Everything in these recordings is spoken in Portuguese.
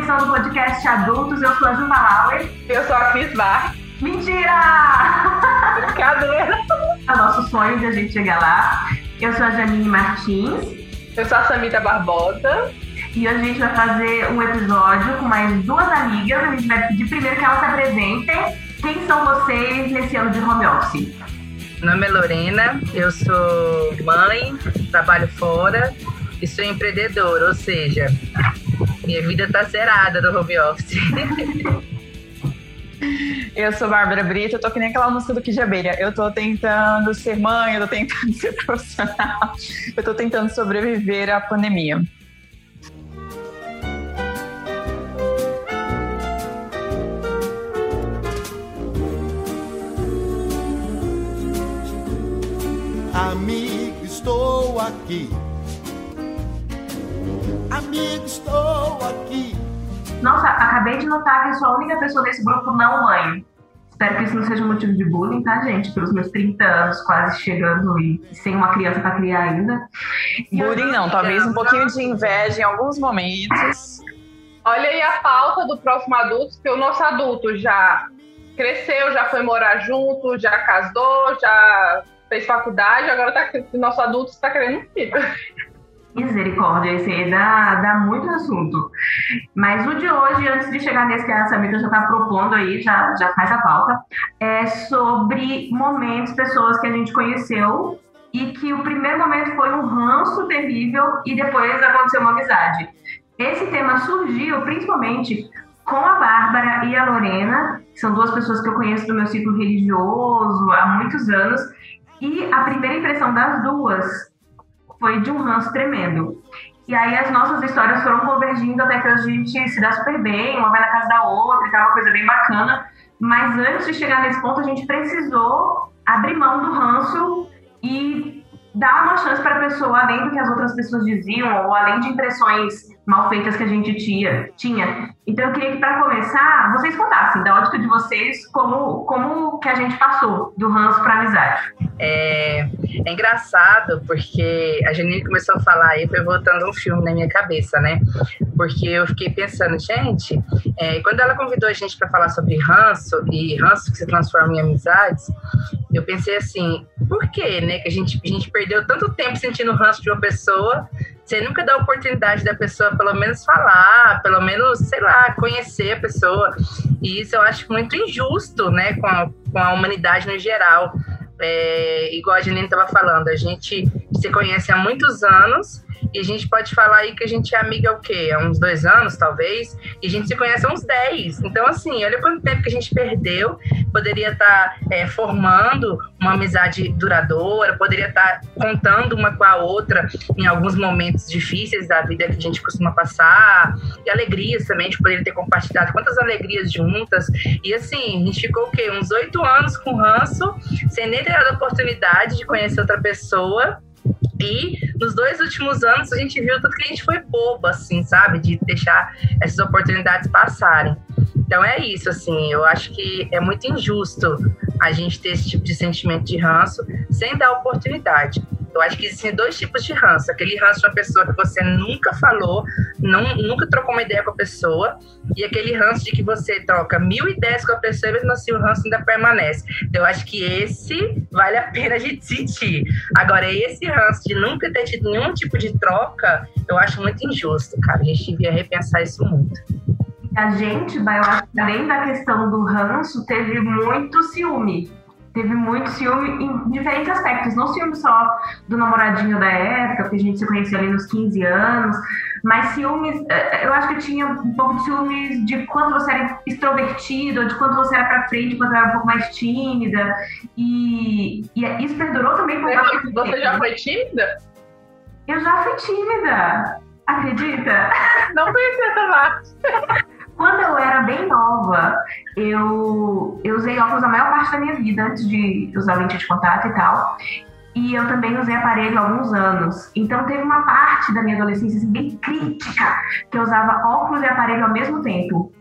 edição do podcast Adultos. Eu sou a Juba Lauer. Eu sou a Cris Bar. Mentira! Brincadeira! É o nosso sonho de a gente chegar lá. Eu sou a Janine Martins. Eu sou a Samita Barbosa. E hoje a gente vai fazer um episódio com mais duas amigas. A gente vai pedir primeiro que elas se apresentem. Quem são vocês nesse ano de home office? Meu nome é Lorena, eu sou mãe, trabalho fora e sou empreendedora, ou seja, minha vida tá zerada no home office. Eu sou Bárbara Brito, eu tô que nem aquela música do Kid Abelha. Eu tô tentando ser mãe, eu tô tentando ser profissional, eu tô tentando sobreviver à pandemia. Amigo, estou aqui. Amigo, estou aqui. Nossa, acabei de notar que eu sou a única pessoa desse grupo não mãe. Espero que isso não seja motivo de bullying, tá, gente? Pelos meus 30 anos, quase chegando e sem uma criança pra criar ainda. Bullying não, talvez um pouquinho de inveja em alguns momentos. Olha aí a pauta do próximo adulto, que o nosso adulto já cresceu, já foi morar junto, já casou, já fez faculdade, agora tá, o nosso adulto está querendo um filho. Misericórdia, esse aí dá, dá muito assunto. Mas o de hoje, antes de chegar nesse que a já está propondo aí, já, já faz a pauta, é sobre momentos, pessoas que a gente conheceu e que o primeiro momento foi um ranço terrível e depois aconteceu uma amizade. Esse tema surgiu principalmente com a Bárbara e a Lorena, que são duas pessoas que eu conheço do meu ciclo religioso há muitos anos, e a primeira impressão das duas foi de um ranço tremendo. E aí as nossas histórias foram convergindo até que a gente se dá super bem, uma vai na casa da outra, e tá uma coisa bem bacana. Mas antes de chegar nesse ponto, a gente precisou abrir mão do ranço e dar uma chance para a pessoa, além do que as outras pessoas diziam, ou além de impressões mal feitas que a gente tinha. tinha. Então eu queria que para começar, vocês contassem da ótica de vocês como como que a gente passou do ranço para amizade. É, é, engraçado porque a Janine começou a falar e foi voltando um filme na minha cabeça, né? Porque eu fiquei pensando, gente, é, quando ela convidou a gente para falar sobre ranço e ranço que se transforma em amizades, eu pensei assim, por que, né? Que a gente, a gente perdeu tanto tempo sentindo ranço de uma pessoa você nunca dá a oportunidade da pessoa pelo menos falar, pelo menos, sei lá, conhecer a pessoa. E isso eu acho muito injusto, né, com a, com a humanidade no geral. É, igual a Janine estava falando, a gente se conhece há muitos anos e a gente pode falar aí que a gente é amiga há o quê? Há uns dois anos, talvez, e a gente se conhece há uns dez. Então, assim, olha quanto tempo que a gente perdeu. Poderia estar tá, é, formando uma amizade duradoura, poderia estar tá contando uma com a outra em alguns momentos difíceis da vida que a gente costuma passar, e alegrias também, a gente poderia ter compartilhado quantas alegrias juntas. E assim, a gente ficou o quê? Uns oito anos com ranço, sem nem ter a oportunidade de conhecer outra pessoa e nos dois últimos anos a gente viu tudo que a gente foi bobo, assim, sabe? De deixar essas oportunidades passarem. Então é isso, assim, eu acho que é muito injusto a gente ter esse tipo de sentimento de ranço sem dar oportunidade. Eu acho que existem dois tipos de ranço. Aquele ranço de uma pessoa que você nunca falou, não, nunca trocou uma ideia com a pessoa, e aquele ranço de que você troca mil ideias com a pessoa e assim o ranço ainda permanece. Então, eu acho que esse vale a pena a gente sentir. Agora, esse ranço de nunca ter tido nenhum tipo de troca, eu acho muito injusto, cara. A gente devia repensar isso muito. A gente, além da questão do ranço, teve muito ciúme teve muito ciúme em diferentes aspectos, não ciúme só do namoradinho da época, porque a gente se conhecia ali nos 15 anos, mas ciúmes, é, é, eu acho que tinha um pouco de ciúmes de quando você era extrovertido, de quando você era pra frente, quando era um pouco mais tímida, e, e isso perdurou também por Você, você já foi tímida? Eu já fui tímida, acredita? Não conhecia essa parte. Quando eu era bem nova, eu, eu usei óculos a maior parte da minha vida, antes de usar lente de contato e tal. E eu também usei aparelho há alguns anos. Então teve uma parte da minha adolescência assim, bem crítica, que eu usava óculos e aparelho ao mesmo tempo.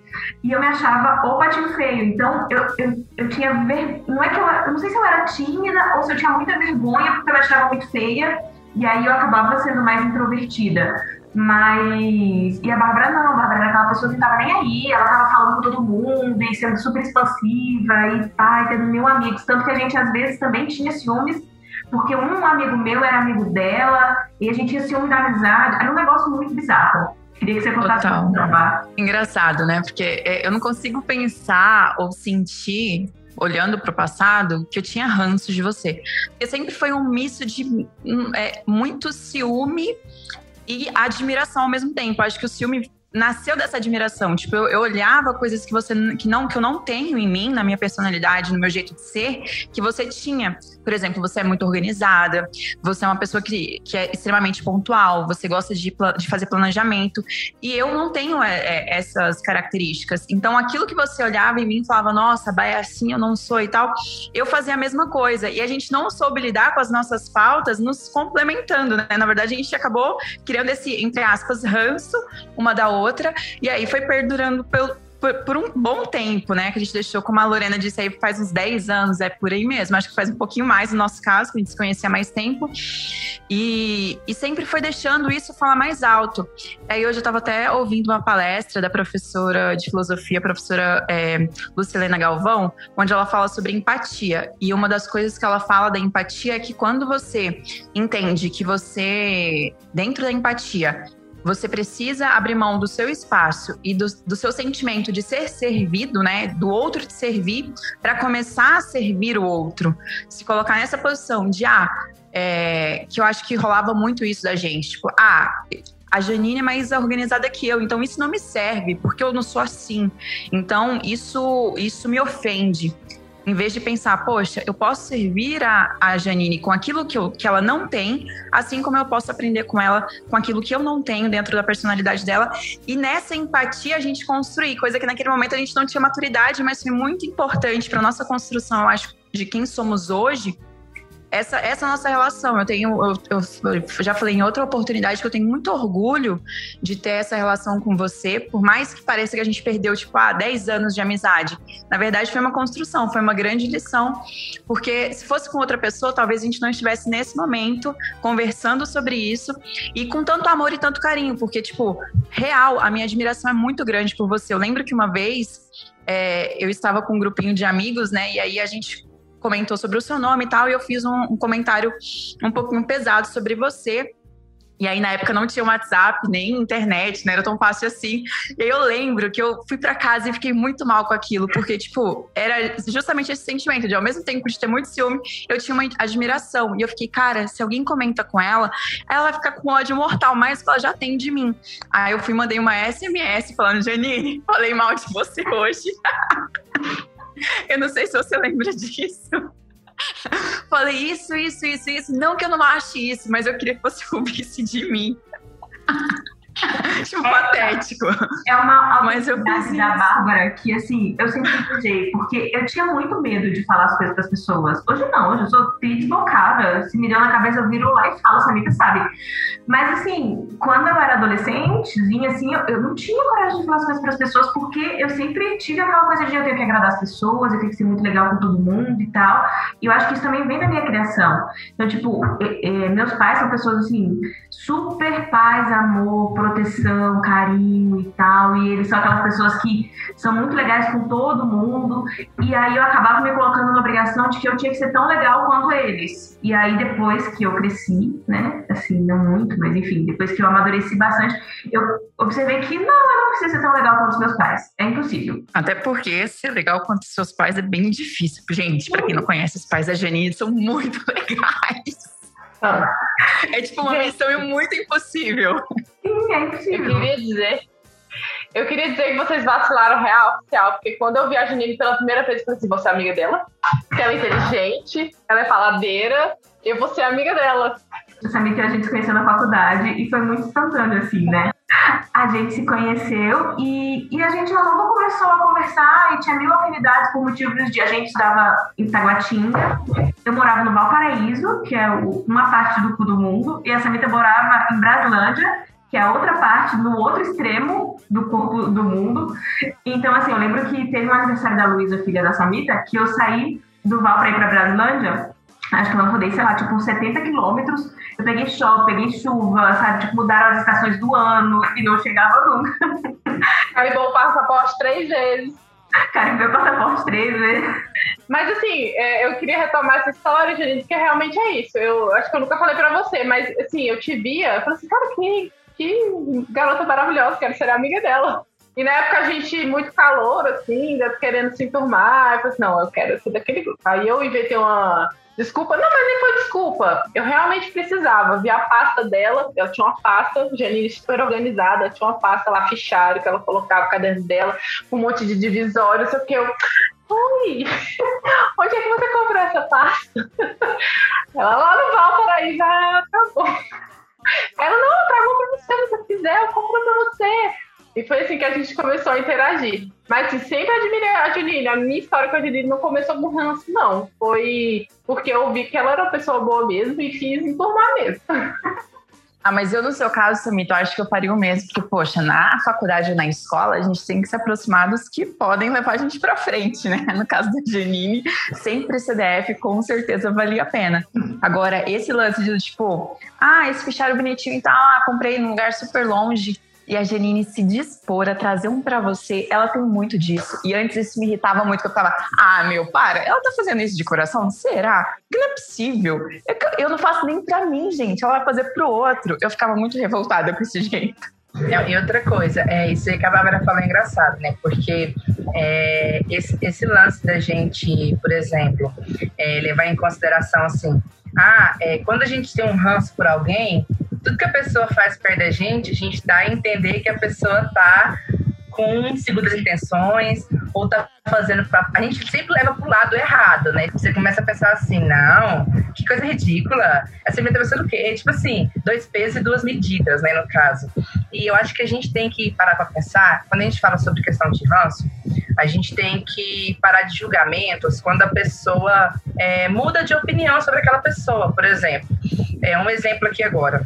E eu me achava o patinho feio. Então eu, eu, eu tinha ver... Não é que eu, eu não sei se eu era tímida ou se eu tinha muita vergonha porque eu me achava muito feia. E aí eu acabava sendo mais introvertida. Mas. E a Bárbara não, a Bárbara era aquela pessoa que não tava nem aí, ela tava falando com todo mundo e sendo super expansiva e pai, tendo mil amigos. Tanto que a gente às vezes também tinha ciúmes, porque um amigo meu era amigo dela e a gente tinha ciúme da amizade. Era um negócio muito bizarro. Queria que você contasse Total. pouco, Engraçado, né? Porque é, eu não consigo pensar ou sentir, olhando para o passado, que eu tinha ranço de você. Porque sempre foi um misto de hum, é, muito ciúme e admiração ao mesmo tempo. Acho que o ciúme nasceu dessa admiração. Tipo, eu, eu olhava coisas que você que não que eu não tenho em mim, na minha personalidade, no meu jeito de ser, que você tinha. Por exemplo, você é muito organizada, você é uma pessoa que, que é extremamente pontual, você gosta de, de fazer planejamento. E eu não tenho é, é, essas características. Então, aquilo que você olhava em mim e falava, nossa, Bá, é assim, eu não sou e tal, eu fazia a mesma coisa. E a gente não soube lidar com as nossas faltas, nos complementando, né? Na verdade, a gente acabou criando esse, entre aspas, ranço uma da outra. E aí foi perdurando pelo, por, por um bom tempo, né? Que a gente deixou, como a Lorena disse aí, faz uns 10 anos, é por aí mesmo. Acho que faz um pouquinho mais no nosso caso, que a gente se conhecia mais tempo. E, e sempre foi deixando isso falar mais alto. Aí hoje eu estava até ouvindo uma palestra da professora de filosofia, professora é, Lucilena Galvão, onde ela fala sobre empatia. E uma das coisas que ela fala da empatia é que quando você entende que você, dentro da empatia, você precisa abrir mão do seu espaço e do, do seu sentimento de ser servido, né? Do outro te servir, para começar a servir o outro. Se colocar nessa posição de, ah, é, que eu acho que rolava muito isso da gente. Tipo, ah, a Janine é mais organizada que eu, então isso não me serve, porque eu não sou assim. Então isso, isso me ofende. Em vez de pensar, poxa, eu posso servir a, a Janine com aquilo que, eu, que ela não tem, assim como eu posso aprender com ela com aquilo que eu não tenho dentro da personalidade dela. E nessa empatia a gente construir, coisa que naquele momento a gente não tinha maturidade, mas foi muito importante para nossa construção, eu acho, de quem somos hoje, essa, essa nossa relação. Eu tenho, eu, eu, já falei em outra oportunidade que eu tenho muito orgulho de ter essa relação com você, por mais que pareça que a gente perdeu, tipo, ah, 10 anos de amizade. Na verdade, foi uma construção, foi uma grande lição, porque se fosse com outra pessoa, talvez a gente não estivesse nesse momento conversando sobre isso e com tanto amor e tanto carinho, porque, tipo, real, a minha admiração é muito grande por você. Eu lembro que uma vez é, eu estava com um grupinho de amigos, né, e aí a gente comentou sobre o seu nome e tal, e eu fiz um, um, comentário um pouquinho pesado sobre você. E aí, na época, não tinha WhatsApp, nem internet, não era tão fácil assim. E aí, eu lembro que eu fui para casa e fiquei muito mal com aquilo, porque, tipo, era justamente esse sentimento de, ao mesmo tempo de ter muito ciúme, eu tinha uma admiração. E eu fiquei, cara, se alguém comenta com ela, ela vai ficar com ódio mortal, mais que ela já tem de mim. Aí, eu fui mandei uma SMS falando, Janine, falei mal de você hoje. Eu não sei se você lembra disso. Falei isso, isso, isso, isso. Não que eu não ache isso, mas eu queria que você ouvisse de mim. tipo, é, patético. É uma mas eu fiz da Bárbara que, assim, eu sempre desejei, porque eu tinha muito medo de falar as coisas para as pessoas. Hoje não, hoje eu sou desbocada. Se me deu na cabeça, eu viro lá e falo, Samita sabe. Mas, assim, quando eu era adolescentezinha, assim, eu, eu não tinha coragem de falar as coisas para as pessoas, porque eu sempre tive aquela coisa de eu ter que agradar as pessoas, eu tenho que ser muito legal com todo mundo e tal. E eu acho que isso também vem da minha criação. Então, tipo, é, é, meus pais são pessoas, assim, super paz, amor, proteção, carinho e tal. E eles são aquelas pessoas que são muito legais com todo mundo. E aí eu acabava me colocando na obrigação de que eu tinha que ser tão legal quanto eles. E aí depois que eu cresci, né? Assim, não muito, mas enfim, depois que eu amadureci bastante, eu observei que não, eu não preciso ser tão legal quanto os meus pais. É impossível. Até porque ser legal quanto os seus pais é bem difícil. Gente, para quem não conhece, os pais da Janine são muito legais. Ah. É tipo uma missão muito impossível. Sim, é impossível. Eu queria dizer. Eu queria dizer que vocês vacilaram real oficial, porque quando eu vi a Janine pela primeira vez, eu falei assim: você é amiga dela? Que ela é inteligente, ela é faladeira, eu vou ser amiga dela. Sabia que a gente se conheceu na faculdade e foi muito instantâneo, assim, né? A gente se conheceu e, e a gente logo começou a conversar e tinha mil afinidades por motivos de a gente estava em Taguatinga. Eu morava no Valparaíso, que é o, uma parte do cu do mundo, e a Samita morava em Braslândia, que é a outra parte, no outro extremo do corpo do mundo. Então, assim, eu lembro que teve um aniversário da Luísa, filha da Samita, que eu saí do Val para ir para Braslândia Acho que eu rodei, sei lá, tipo, uns 70 quilômetros. Eu peguei show, peguei chuva, sabe? Tipo, mudaram as estações do ano e não chegava nunca. Carimbou o passaporte três vezes. Carimbei o passaporte três vezes. Mas assim, é, eu queria retomar essa história, gente, porque realmente é isso. Eu acho que eu nunca falei pra você, mas assim, eu te via, eu falei assim, cara, que, que garota maravilhosa, quero ser amiga dela. E na época a gente, muito calor, assim, querendo se enturmar. Eu falei assim, não, eu quero ser daquele grupo. Aí eu inventei uma desculpa. Não, mas nem foi desculpa. Eu realmente precisava. Vi a pasta dela, ela tinha uma pasta, Janine super organizada, tinha uma pasta lá, fichário, que ela colocava o caderno dela, um monte de divisórios, sei o que. Eu, Oi, onde é que você comprou essa pasta? Ela lá no quiser, eu compro pra você. E foi assim que a gente começou a interagir. Mas assim, sempre admirei a Janine. A minha história com a Janine não começou com ranço, não. Foi porque eu vi que ela era uma pessoa boa mesmo e fiz enturmar mesmo. Ah, mas eu, no seu caso, Samito, acho que eu faria o mesmo, porque, poxa, na faculdade ou na escola, a gente tem que se aproximar dos que podem levar a gente para frente, né? No caso da Janine, sempre CDF, com certeza valia a pena. Agora, esse lance de, tipo, ah, esse fichário bonitinho e tal, ah, comprei num lugar super longe, e a Janine se dispor a trazer um para você, ela tem muito disso. E antes isso me irritava muito, que eu ficava, ah, meu, para, ela tá fazendo isso de coração? Será? Não é possível. Eu, eu não faço nem para mim, gente, ela vai fazer pro outro. Eu ficava muito revoltada com esse jeito. E outra coisa, é isso aí que a Bárbara falou é engraçado, né? Porque é, esse, esse lance da gente, por exemplo, é, levar em consideração assim, ah, é, quando a gente tem um ranço por alguém, tudo que a pessoa faz perto da gente, a gente dá a entender que a pessoa tá com segundas intenções ou tá fazendo pra... a gente sempre leva pro lado errado, né? Você começa a pensar assim, não, que coisa ridícula. Essa menina tá pensando o quê? Tipo assim, dois pesos e duas medidas, né, no caso. E eu acho que a gente tem que parar para pensar, quando a gente fala sobre questão de ranço, a gente tem que parar de julgamentos quando a pessoa é, muda de opinião sobre aquela pessoa, por exemplo. É um exemplo aqui agora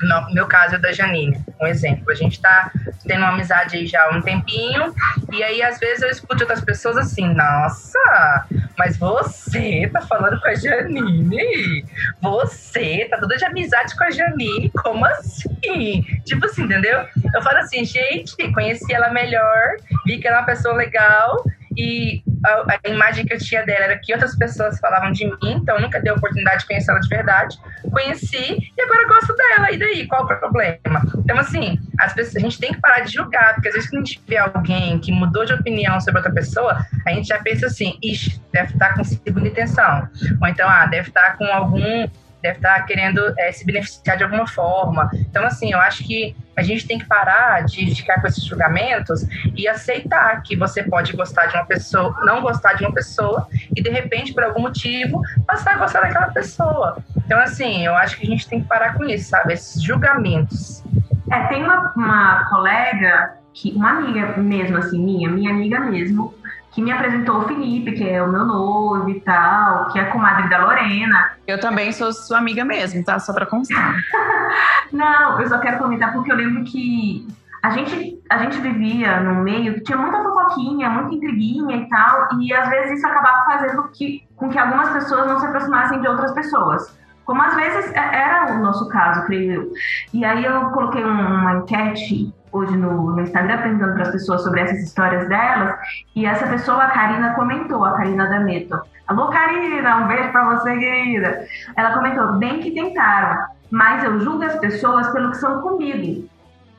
no meu caso é da Janine, um exemplo. A gente tá tendo uma amizade aí já há um tempinho, e aí às vezes eu escuto outras pessoas assim, nossa, mas você tá falando com a Janine? Você tá toda de amizade com a Janine? Como assim? Tipo assim, entendeu? Eu falo assim, gente, conheci ela melhor, vi que ela é uma pessoa legal, e a, a, imagem que eu tinha dela era que outras pessoas falavam de mim, então nunca dei a oportunidade de conhecer ela de verdade. Conheci e agora gosto dela. E daí? Qual o problema? Então, assim, as pessoas, a gente tem que parar de julgar, porque às vezes quando a gente vê alguém que mudou de opinião sobre outra pessoa, a gente já pensa assim, ixi, deve estar com segunda intenção. Ou então, ah, deve estar com algum deve estar querendo é, se beneficiar de alguma forma. Então, assim, eu acho que a gente tem que parar de ficar com esses julgamentos e aceitar que você pode gostar de uma pessoa, não gostar de uma pessoa e, de repente, por algum motivo, passar a gostar daquela pessoa. Então, assim, eu acho que a gente tem que parar com isso, sabe? Esses julgamentos. É, tem uma, uma colega, que, uma amiga mesmo, assim, minha, minha amiga mesmo, que me apresentou o Felipe, que é o meu noivo e tal, que é a comadre da Lorena. Eu também sou sua amiga mesmo, tá? Só pra constar. Não, eu só quero comentar porque eu lembro que a gente, a gente vivia num meio que tinha muita fofoquinha, muita intriguinha e tal, e às vezes isso acabava fazendo que, com que algumas pessoas não se aproximassem de outras pessoas. Como às vezes é, era o nosso caso, creio eu. E aí eu coloquei uma enquete hoje no, no Instagram perguntando para as pessoas sobre essas histórias delas, e essa pessoa, a Karina, comentou, a Karina D'Ameto. Alô, Karina, um beijo para você, querida. Ela comentou, bem que tentaram, mas eu julgo as pessoas pelo que são comigo.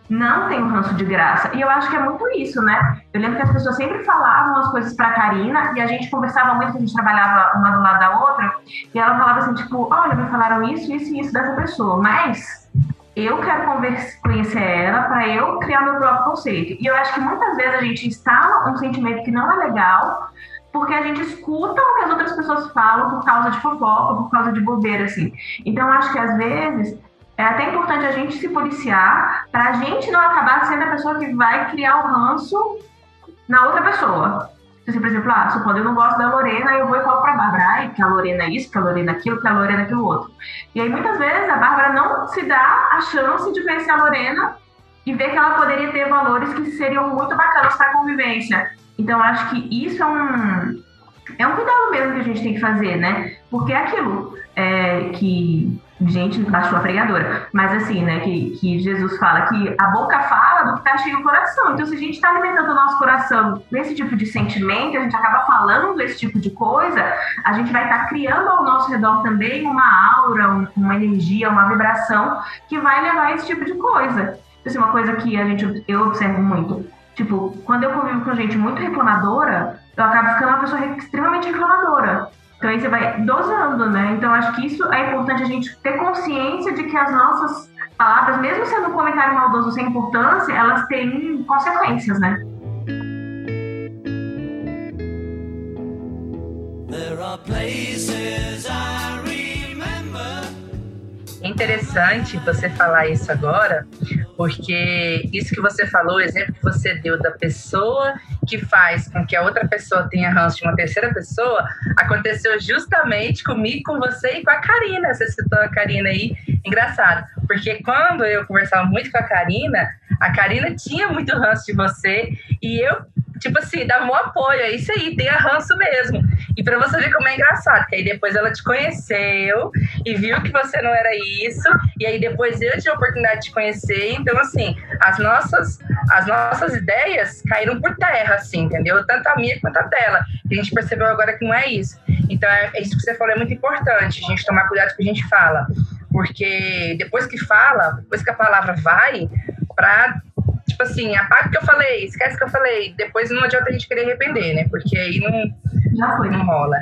Não tenho ranço de graça. E eu acho que é muito isso, né? Eu lembro que as pessoas sempre falavam as coisas pra Karina e a gente conversava muito, a gente trabalhava uma do lado da outra, e ela falava assim, tipo, olha, me falaram isso, isso e isso dessa pessoa, mas eu quero conhecer ela para eu criar meu próprio conceito. E eu acho que muitas vezes a gente instala um sentimento que não é legal, porque a gente escuta o que as outras pessoas falam por causa de fofoca, por causa de bobeira, assim. Então, acho que às vezes é até importante a gente se policiar para a gente não acabar sendo a pessoa que vai criar o ranço na outra pessoa. Assim, por exemplo, ah, supondo eu não gosto da Lorena, eu vou e falo pra Bárbara, ai, que a Lorena é isso, que a Lorena é aquilo, que a Lorena é aquilo outro. E aí, muitas vezes, a Bárbara não se dá a chance de conhecer a Lorena e ver que ela poderia ter valores que seriam muito bacanas para a convivência. Então, acho que isso é um, é um cuidado mesmo que a gente tem que fazer, né? Porque é aquilo é, que gente baixou a pregadora, mas assim, né, que, que Jesus fala que a boca fala do que está cheio o coração. Então, se a gente está alimentando o nosso coração nesse tipo de sentimento, a gente acaba falando esse tipo de coisa, a gente vai estar tá criando ao nosso redor também uma aura, uma energia, uma vibração que vai levar esse tipo de coisa. Assim, uma coisa que a gente, eu observo muito. Tipo, quando eu convivo com gente muito reclamadora, eu acabo ficando uma pessoa extremamente reclamadora. Então aí você vai dosando, né? Então acho que isso é importante a gente ter consciência de que as nossas palavras, mesmo sendo um comentário maldoso sem importância, elas têm consequências, né? There are places I interessante você falar isso agora, porque isso que você falou, o exemplo que você deu da pessoa que faz com que a outra pessoa tenha ranço de uma terceira pessoa, aconteceu justamente comigo, com você e com a Karina. Você citou a Karina aí, engraçado, porque quando eu conversava muito com a Karina, a Karina tinha muito ranço de você e eu tipo assim, dava um apoio, é isso aí, tem ranço mesmo. E para você ver como é engraçado, que aí depois ela te conheceu e viu que você não era isso, e aí depois eu tive a oportunidade de te conhecer, então assim, as nossas as nossas ideias caíram por terra, assim, entendeu? Tanto a minha quanto a dela. A gente percebeu agora que não é isso. Então, é, é isso que você falou é muito importante, a gente tomar cuidado com o que a gente fala. Porque depois que fala, depois que a palavra vai, para tipo assim, apaga o que eu falei, esquece o que eu falei. Depois não adianta a gente querer arrepender, né? Porque aí não, Já foi. não rola.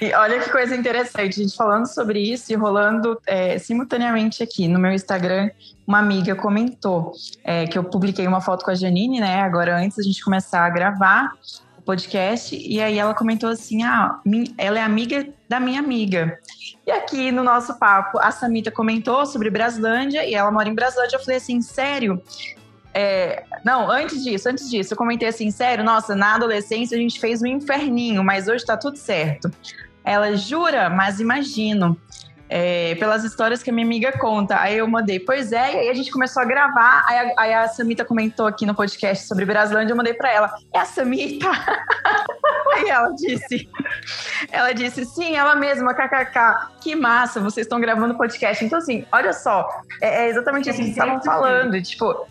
E olha que coisa interessante, a gente falando sobre isso e rolando é, simultaneamente aqui no meu Instagram, uma amiga comentou é, que eu publiquei uma foto com a Janine, né? Agora, antes da gente começar a gravar o podcast, e aí ela comentou assim: ah, ela é amiga da minha amiga. E aqui no nosso papo, a Samita comentou sobre Braslândia e ela mora em Braslândia. Eu falei assim, sério? É, não, antes disso, antes disso, eu comentei assim, sério, nossa, na adolescência a gente fez um inferninho, mas hoje tá tudo certo. Ela jura, mas imagino é, pelas histórias que a minha amiga conta. Aí eu mandei, pois é, e aí a gente começou a gravar. Aí a, aí a Samita comentou aqui no podcast sobre Brasilândia, eu mandei para ela, é a Samita? aí ela disse, ela disse, sim, ela mesma, kkk, que massa, vocês estão gravando podcast. Então, assim, olha só, é, é exatamente isso que vocês estavam falando, tipo,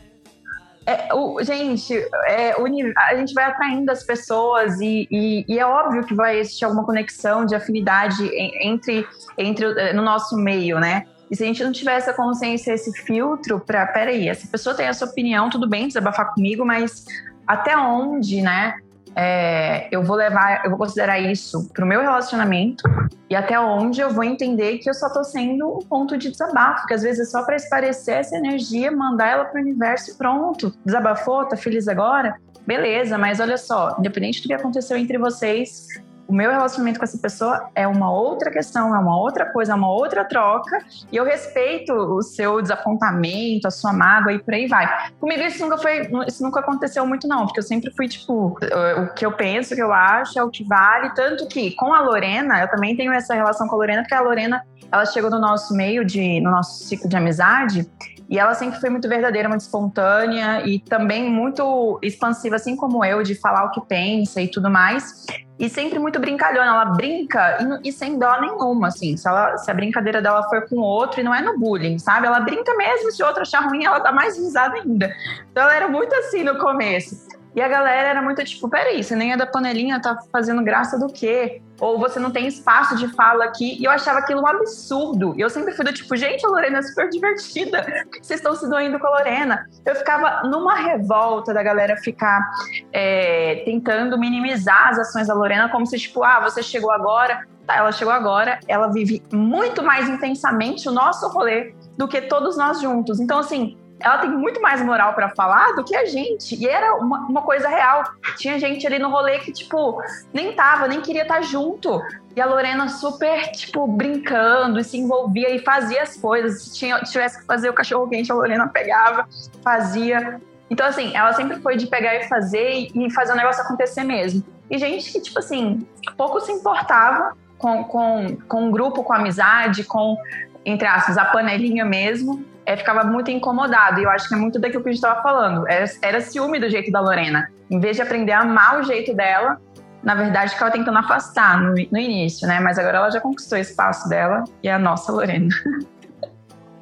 é, o, gente, é, o, a gente vai atraindo as pessoas e, e, e, é óbvio que vai existir alguma conexão de afinidade entre, entre eh, no nosso meio, né? E se a gente não tiver essa consciência, esse filtro para, peraí, essa pessoa tem essa opinião, tudo bem, desabafar comigo, mas até onde, né? É, eu vou levar, eu vou considerar isso para o meu relacionamento e até onde eu vou entender que eu só estou sendo um ponto de desabafo, que às vezes é só para esparecer essa energia, mandar ela para o universo e pronto. Desabafou, tá feliz agora? Beleza, mas olha só, independente do que aconteceu entre vocês, o meu relacionamento com essa pessoa é uma outra questão, é uma outra coisa, é uma outra troca, e eu respeito o seu desapontamento, a sua mágoa e por aí vai. Comigo isso nunca foi, isso nunca aconteceu muito não, porque eu sempre fui tipo, o que eu penso, o que eu acho é o que vale, tanto que com a Lorena, eu também tenho essa relação com a Lorena, porque a Lorena, ela chegou no nosso meio de no nosso ciclo de amizade, e ela sempre foi muito verdadeira, muito espontânea e também muito expansiva, assim como eu, de falar o que pensa e tudo mais. E sempre muito brincalhona. Ela brinca e, e sem dó nenhuma, assim. Se, ela, se a brincadeira dela for com outro e não é no bullying, sabe? Ela brinca mesmo, se o outro achar ruim, ela dá mais risada ainda. Então ela era muito assim no começo. E a galera era muito tipo, peraí, você nem é da panelinha, tá fazendo graça do quê? Ou você não tem espaço de fala aqui. E eu achava aquilo um absurdo. E eu sempre fui do tipo, gente, a Lorena é super divertida. Por que vocês estão se doendo com a Lorena? Eu ficava numa revolta da galera ficar é, tentando minimizar as ações da Lorena, como se, tipo, ah, você chegou agora. Tá, ela chegou agora, ela vive muito mais intensamente o nosso rolê do que todos nós juntos. Então, assim, ela tem muito mais moral para falar do que a gente. E era uma, uma, coisa real. Tinha gente ali no rolê que, tipo, nem tava, nem queria estar tá junto. E a Lorena super, tipo, brincando e se envolvia e fazia as coisas. Se tinha, tivesse que fazer o cachorro quente, a Lorena pegava, fazia. Então, assim, ela sempre foi de pegar e fazer e fazer o negócio acontecer mesmo. E gente que, tipo assim, pouco se importava com, com, com o grupo, com a amizade, com, entre aspas, a panelinha mesmo é, ficava muito incomodado. E eu acho que é muito daquilo que a gente estava falando. Era, era ciúme do jeito da Lorena. Em vez de aprender a amar o jeito dela, na verdade, ficava tentando afastar no, no início, né? Mas agora ela já conquistou o espaço dela e é a nossa Lorena.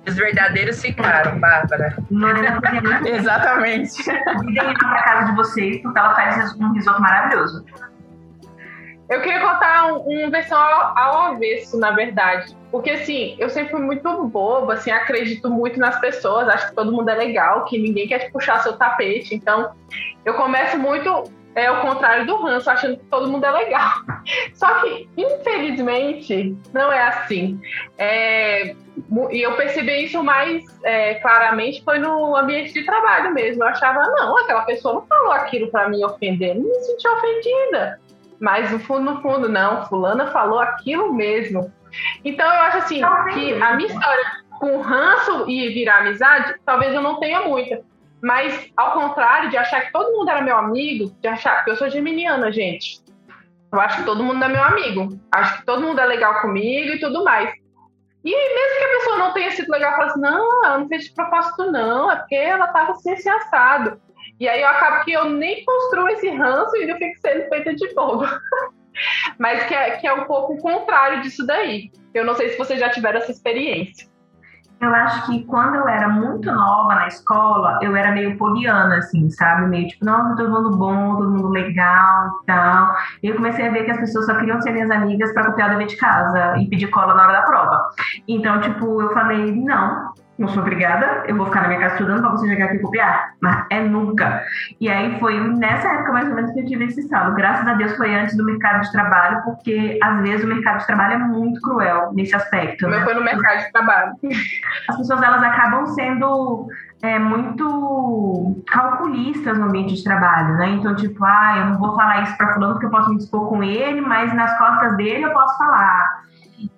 Os verdadeiros ficaram, Bárbara. Lorena Exatamente. ir pra casa de vocês, porque ela faz um risoto maravilhoso. Eu queria contar um, uma versão ao, ao avesso, na verdade. Porque, assim, eu sempre fui muito boba, assim, acredito muito nas pessoas, acho que todo mundo é legal, que ninguém quer te puxar seu tapete. Então, eu começo muito é o contrário do ranço, achando que todo mundo é legal. Só que, infelizmente, não é assim. É, e eu percebi isso mais é, claramente foi no ambiente de trabalho mesmo. Eu achava, não, aquela pessoa não falou aquilo para me ofender, não me senti ofendida. Mas no fundo, no fundo, não, fulana falou aquilo mesmo. Então eu acho assim que a minha história com ranço e virar amizade, talvez eu não tenha muita. Mas, ao contrário de achar que todo mundo era meu amigo, de achar que eu sou geminiana, gente. Eu acho que todo mundo é meu amigo. Acho que todo mundo é legal comigo e tudo mais. E mesmo que a pessoa não tenha sido legal, fala assim, não, ela não fez de propósito, não, é porque ela estava assim, assim, assado. E aí eu acabo que eu nem construo esse ranço e eu fico sendo feita de fogo. Mas que é, que é um pouco o contrário disso daí. Eu não sei se vocês já tiveram essa experiência. Eu acho que quando eu era muito nova na escola, eu era meio poliana, assim, sabe? Meio tipo, nossa, todo mundo bom, todo mundo legal e tal. E eu comecei a ver que as pessoas só queriam ser minhas amigas para copiar o dever de casa e pedir cola na hora da prova. Então, tipo, eu falei, não, não sou obrigada, eu vou ficar na minha casa estudando pra você chegar aqui e copiar. Mas é nunca. E aí foi nessa época mais ou menos que eu tive esse estalo. Graças a Deus foi antes do mercado de trabalho, porque às vezes o mercado de trabalho é muito cruel nesse aspecto. Meu né? foi no mercado de trabalho. As pessoas elas acabam sendo é, muito calculistas no ambiente de trabalho, né? Então, tipo, ah, eu não vou falar isso pra fulano porque eu posso me dispor com ele, mas nas costas dele eu posso falar.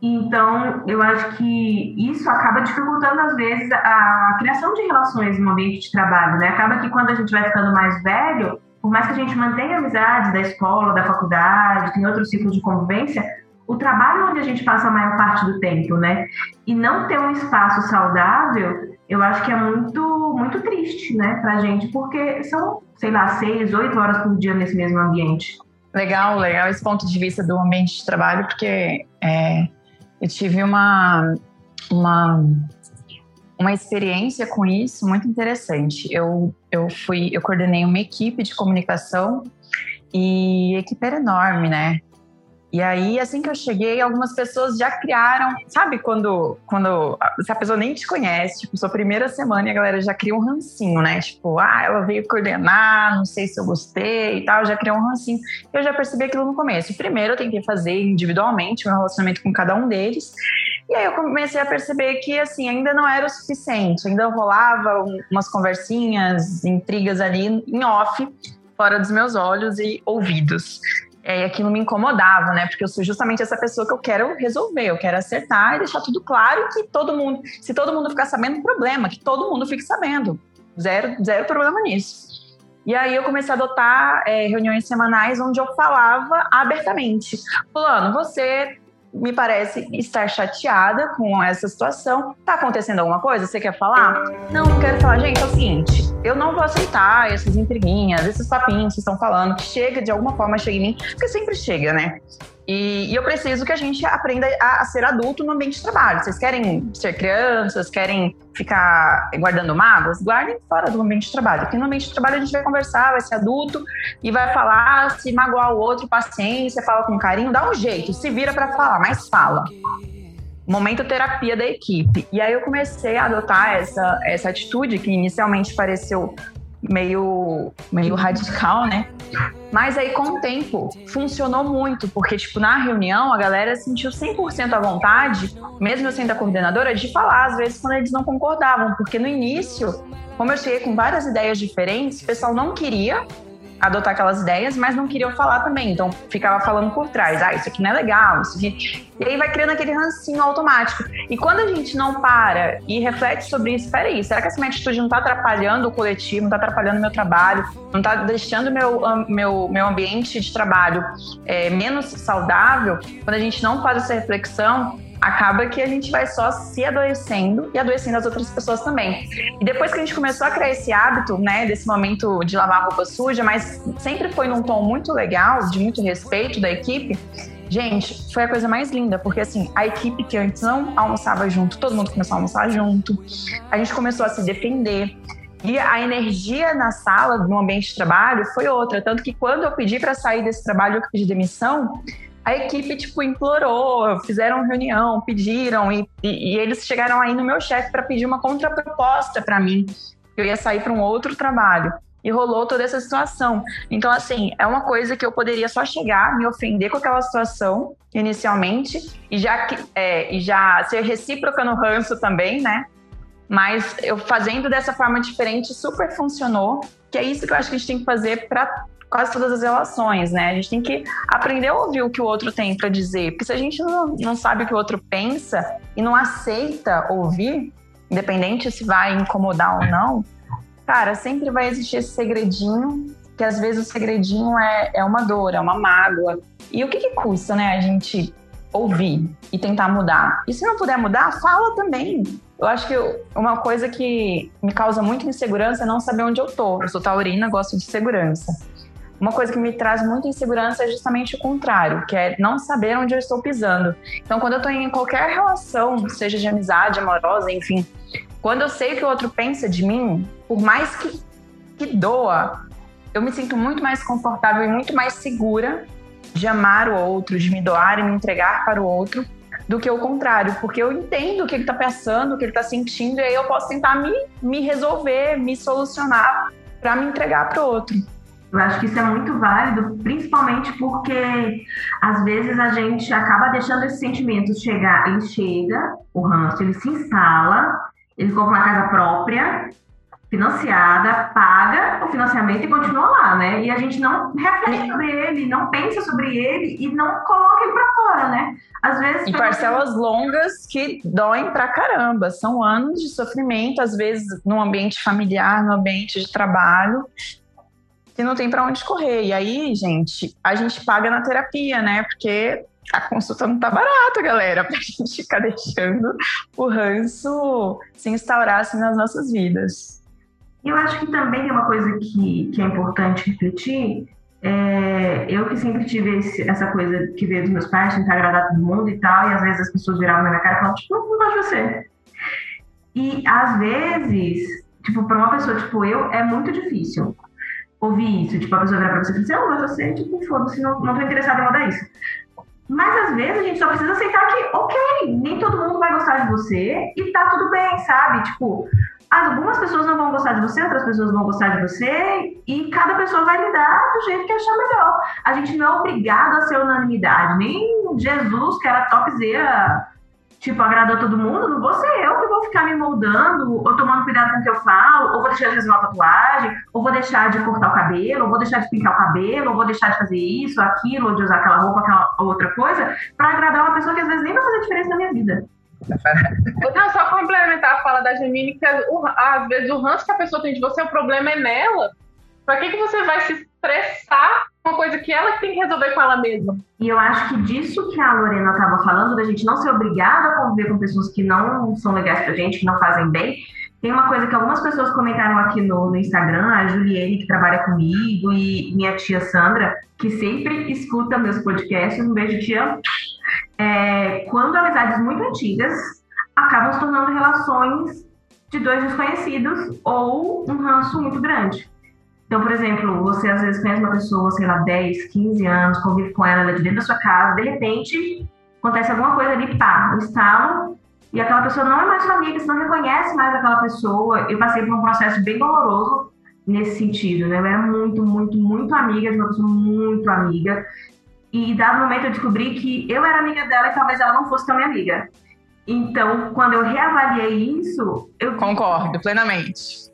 Então, eu acho que isso acaba dificultando, às vezes, a criação de relações no ambiente de trabalho, né? Acaba que quando a gente vai ficando mais velho, por mais que a gente mantenha amizades da escola, da faculdade, tem outros ciclos de convivência, o trabalho é onde a gente passa a maior parte do tempo, né? E não ter um espaço saudável, eu acho que é muito, muito triste, né, pra gente, porque são, sei lá, seis, oito horas por dia nesse mesmo ambiente. Legal, legal esse ponto de vista do ambiente de trabalho, porque é, eu tive uma, uma, uma experiência com isso muito interessante. Eu, eu fui, eu coordenei uma equipe de comunicação e equipe era enorme, né? E aí, assim que eu cheguei, algumas pessoas já criaram, sabe quando, quando se a pessoa nem te conhece, tipo, sua primeira semana e a galera já cria um rancinho, né? Tipo, ah, ela veio coordenar, não sei se eu gostei e tal, já criou um rancinho. Eu já percebi aquilo no começo. Primeiro eu tentei fazer individualmente meu relacionamento com cada um deles. E aí eu comecei a perceber que, assim, ainda não era o suficiente. Ainda rolava umas conversinhas, intrigas ali em off, fora dos meus olhos e ouvidos. É, e aquilo me incomodava, né? Porque eu sou justamente essa pessoa que eu quero resolver, eu quero acertar e deixar tudo claro que todo mundo, se todo mundo ficar sabendo, problema, que todo mundo fique sabendo. Zero, zero problema nisso. E aí eu comecei a adotar é, reuniões semanais onde eu falava abertamente. Fulano, você me parece estar chateada com essa situação. Tá acontecendo alguma coisa? Você quer falar? Não, não quero falar. Gente, é o seguinte, eu não vou aceitar essas intriguinhas, esses papinhos que estão falando, que chega de alguma forma, chega em mim, porque sempre chega, né? E, e, eu preciso que a gente aprenda a, a, ser adulto no ambiente de trabalho. Vocês querem ser crianças, querem ficar guardando mágoas? Guardem fora do ambiente de trabalho. Porque no ambiente de trabalho a gente vai conversar, vai ser adulto e vai falar, se magoar o outro, paciência, fala com carinho, dá um jeito, se vira para falar, mas fala. Momento terapia da equipe. E aí eu comecei a adotar essa, essa atitude que inicialmente pareceu meio, meio radical, né? Mas aí, com o tempo, funcionou muito, porque, tipo, na reunião, a galera sentiu 100% à vontade, mesmo eu sendo a coordenadora, de falar, às vezes, quando eles não concordavam, porque no início, como eu cheguei com várias ideias diferentes, o pessoal não queria, adotar aquelas ideias, mas não queriam falar também. Então ficava falando por trás, ah, isso aqui não é legal, isso aqui. E aí vai criando aquele rancinho automático. E quando a gente não para e reflete sobre isso, peraí, será que essa minha atitude não está atrapalhando o coletivo, não está atrapalhando o meu trabalho, não está deixando meu, meu, meu ambiente de trabalho é, menos saudável? Quando a gente não faz essa reflexão, acaba que a gente vai só se adoecendo e adoecendo as outras pessoas também. E depois que a gente começou a criar esse hábito, né, desse momento de lavar roupa suja, mas sempre foi num tom muito legal, de muito respeito da equipe, Gente, foi a coisa mais linda, porque assim, a equipe que antes não almoçava junto, todo mundo começou a almoçar junto, a gente começou a se defender. E a energia na sala, no ambiente de trabalho, foi outra. Tanto que quando eu pedi para sair desse trabalho, eu pedi demissão, a equipe, tipo, implorou, fizeram reunião, pediram, e, e, e eles chegaram aí no meu chefe para pedir uma contraproposta para mim. Eu ia sair para um outro trabalho. E rolou toda essa situação. Então, assim, é uma coisa que eu poderia só chegar, me ofender com aquela situação inicialmente, e já, é, e já ser recíproca no ranço também, né? Mas eu fazendo dessa forma diferente super funcionou, que é isso que eu acho que a gente tem que fazer para quase todas as relações, né? A gente tem que aprender a ouvir o que o outro tem para dizer, porque se a gente não, não sabe o que o outro pensa e não aceita ouvir, independente se vai incomodar ou não, cara, sempre vai existir esse segredinho, que às vezes o segredinho é, é uma dor, é uma mágoa. E o que, que custa, né, a gente ouvir e tentar mudar? E se não puder mudar, fala também. Eu acho que uma coisa que me causa muita insegurança é não saber onde eu tô. Eu sou taurina, gosto de segurança. Uma coisa que me traz muita insegurança é justamente o contrário, que é não saber onde eu estou pisando. Então, quando eu estou em qualquer relação, seja de amizade, amorosa, enfim, quando eu sei o que o outro pensa de mim, por mais que, que doa, eu me sinto muito mais confortável e muito mais segura de amar o outro, de me doar e me entregar para o outro, do que o contrário, porque eu entendo o que ele está pensando, o que ele está sentindo, e aí eu posso tentar me, me resolver, me solucionar para me entregar para o outro. Eu acho que isso é muito válido, principalmente porque às vezes a gente acaba deixando esse sentimento chegar, ele chega, o ranço, ele se instala, ele compra uma casa própria, financiada, paga o financiamento e continua lá, né? E a gente não reflete sobre ele, não pensa sobre ele e não coloca ele para fora, né? Às vezes. E parcelas longas que doem pra caramba. São anos de sofrimento, às vezes no ambiente familiar, no ambiente de trabalho que não tem para onde correr. E aí, gente, a gente paga na terapia, né? Porque a consulta não tá barata, galera, pra gente ficar deixando o ranço se instaurar assim nas nossas vidas. Eu acho que também é uma coisa que, que é importante refletir. É, eu que sempre tive esse, essa coisa que veio dos meus pais, tentar agradar todo mundo e tal, e às vezes as pessoas viravam na minha cara e falavam, tipo, não gosto de você. E às vezes, tipo, pra uma pessoa tipo eu, é muito difícil ouvir isso. Tipo, a pessoa virar pra você e dizer, assim, oh, mas você, tipo, foda-se, não, não tô interessada em mudar isso. Mas às vezes a gente só precisa aceitar que, ok, nem todo mundo vai gostar de você e tá tudo bem, sabe? Tipo, algumas pessoas não vão gostar de você, outras pessoas vão gostar de você e cada pessoa vai lidar do jeito que achar melhor. A gente não é obrigado a ser unanimidade, nem Jesus, que era topzera tipo, agradou todo mundo, não vou ser eu que vou ficar me moldando, ou tomando cuidado com o que eu falo, ou vou deixar de fazer uma tatuagem, ou vou deixar de cortar o cabelo, ou vou deixar de pintar o cabelo, ou vou deixar de fazer isso, aquilo, ou de usar aquela roupa, aquela outra coisa, para agradar uma pessoa que às vezes nem vai fazer diferença na minha vida. Não, só complementar a fala da Gemini, que às vezes o ranço que a pessoa tem de você, o problema é nela. Pra que, que você vai se estressar uma coisa que ela tem que resolver com ela mesma. E eu acho que disso que a Lorena estava falando, da gente não ser obrigada a conviver com pessoas que não são legais pra gente, que não fazem bem. Tem uma coisa que algumas pessoas comentaram aqui no, no Instagram, a Juliene, que trabalha comigo, e minha tia Sandra, que sempre escuta meus podcasts. Um beijo, tia. É, quando amizades muito antigas acabam se tornando relações de dois desconhecidos ou um ranço muito grande. Então, por exemplo, você às vezes conhece uma pessoa, sei lá, 10, 15 anos, convive com ela, é de dentro da sua casa, de repente acontece alguma coisa ali, pá, um estalo, e aquela pessoa não é mais sua amiga, você não reconhece mais aquela pessoa. Eu passei por um processo bem doloroso nesse sentido, né? Eu era muito, muito, muito amiga de uma pessoa muito amiga. E dado momento eu descobri que eu era amiga dela e talvez ela não fosse tão minha amiga. Então, quando eu reavaliei isso, eu concordo plenamente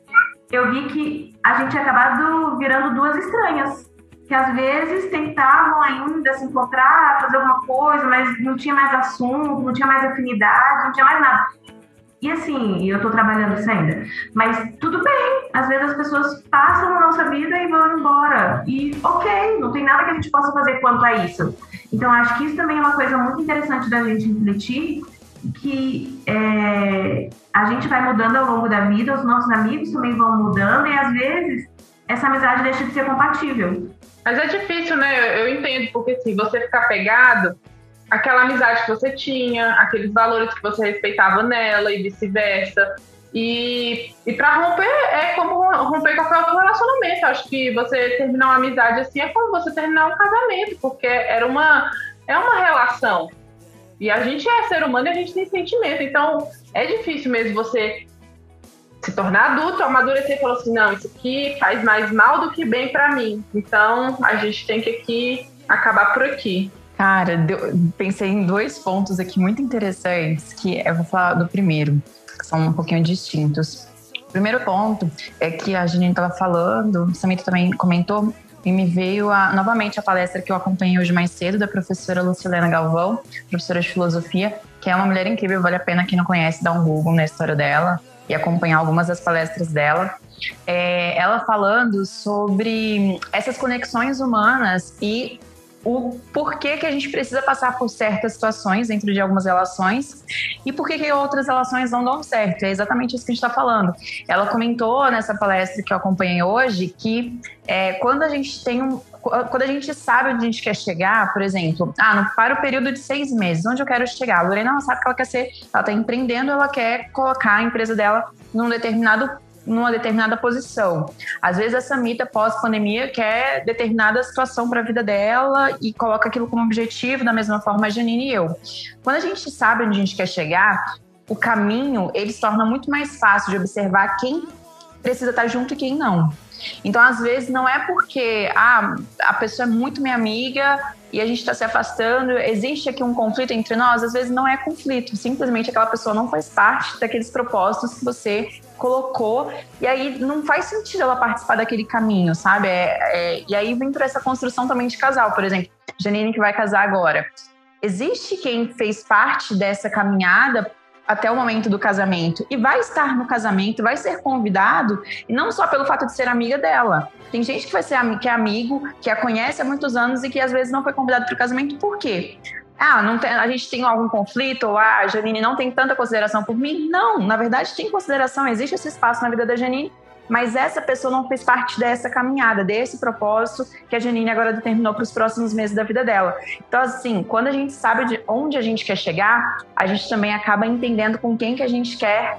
eu vi que a gente tinha acabado virando duas estranhas. Que às vezes tentavam ainda se encontrar, fazer alguma coisa, mas não tinha mais assunto, não tinha mais afinidade, não tinha mais nada. E assim, eu tô trabalhando isso ainda. Mas tudo bem, às vezes as pessoas passam a nossa vida e vão embora. E ok, não tem nada que a gente possa fazer quanto a isso. Então acho que isso também é uma coisa muito interessante da gente refletir que é, a gente vai mudando ao longo da vida, os nossos amigos também vão mudando e às vezes essa amizade deixa de ser compatível. Mas é difícil, né? Eu, eu entendo, porque se você ficar pegado, aquela amizade que você tinha, aqueles valores que você respeitava nela e vice-versa. E, e para romper é como romper qualquer outro relacionamento. Acho que você terminar uma amizade assim é como você terminar um casamento, porque era uma, é uma relação. E a gente é ser humano e a gente tem sentimento. Então é difícil mesmo você se tornar adulto, amadurecer e falar assim: não, isso aqui faz mais mal do que bem para mim. Então a gente tem que aqui acabar por aqui. Cara, deu, pensei em dois pontos aqui muito interessantes, que eu vou falar do primeiro, que são um pouquinho distintos. O primeiro ponto é que a Janine estava falando, o Samita também comentou, e me veio a, novamente a palestra que eu acompanhei hoje mais cedo, da professora Lucilena Galvão, professora de filosofia, que é uma mulher incrível, vale a pena quem não conhece dar um Google na história dela e acompanhar algumas das palestras dela. É, ela falando sobre essas conexões humanas e o porquê que a gente precisa passar por certas situações dentro de algumas relações e por que outras relações não dão certo. É exatamente isso que a gente está falando. Ela comentou nessa palestra que eu acompanhei hoje que é, quando a gente tem um. Quando a gente sabe onde a gente quer chegar, por exemplo, ah, para o período de seis meses, onde eu quero chegar? A Lorena ela sabe que ela quer ser, ela está empreendendo, ela quer colocar a empresa dela num determinado numa determinada posição. Às vezes a Samita, pós-pandemia, quer determinada situação para a vida dela e coloca aquilo como objetivo, da mesma forma a Janine e eu. Quando a gente sabe onde a gente quer chegar, o caminho ele se torna muito mais fácil de observar quem precisa estar junto e quem não. Então, às vezes, não é porque ah, a pessoa é muito minha amiga e a gente está se afastando, existe aqui um conflito entre nós, às vezes não é conflito, simplesmente aquela pessoa não faz parte daqueles propósitos que você colocou, e aí não faz sentido ela participar daquele caminho, sabe? É, é, e aí vem para essa construção também de casal, por exemplo, Janine que vai casar agora. Existe quem fez parte dessa caminhada até o momento do casamento e vai estar no casamento, vai ser convidado, e não só pelo fato de ser amiga dela. Tem gente que vai ser que é amigo, que a conhece há muitos anos e que às vezes não foi convidado para o casamento, por quê? Ah, não tem, a gente tem algum conflito, ou ah, a Janine não tem tanta consideração por mim. Não, na verdade tem consideração, existe esse espaço na vida da Janine, mas essa pessoa não fez parte dessa caminhada, desse propósito que a Janine agora determinou para os próximos meses da vida dela. Então, assim, quando a gente sabe de onde a gente quer chegar, a gente também acaba entendendo com quem que a gente quer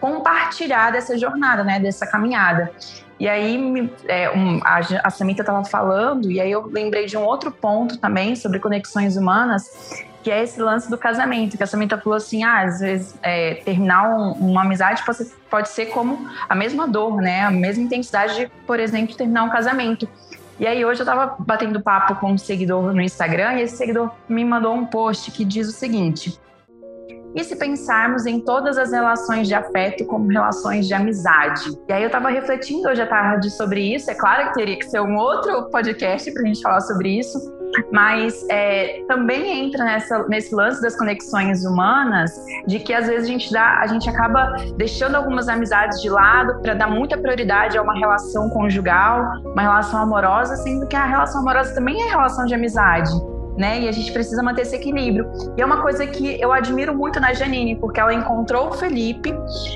compartilhar dessa jornada, né, dessa caminhada. E aí é, um, a, a Samita estava falando, e aí eu lembrei de um outro ponto também sobre conexões humanas, que é esse lance do casamento, que a Samita falou assim, ah, às vezes é, terminar um, uma amizade pode pode ser como a mesma dor, né? A mesma intensidade de, por exemplo, terminar um casamento. E aí hoje eu tava batendo papo com um seguidor no Instagram e esse seguidor me mandou um post que diz o seguinte: e se pensarmos em todas as relações de afeto como relações de amizade? E aí eu estava refletindo hoje à tarde sobre isso. É claro que teria que ser um outro podcast para a gente falar sobre isso, mas é, também entra nessa, nesse lance das conexões humanas, de que às vezes a gente dá, a gente acaba deixando algumas amizades de lado para dar muita prioridade a uma relação conjugal, uma relação amorosa, sendo que a relação amorosa também é relação de amizade né? E a gente precisa manter esse equilíbrio. E é uma coisa que eu admiro muito na Janine, porque ela encontrou o Felipe,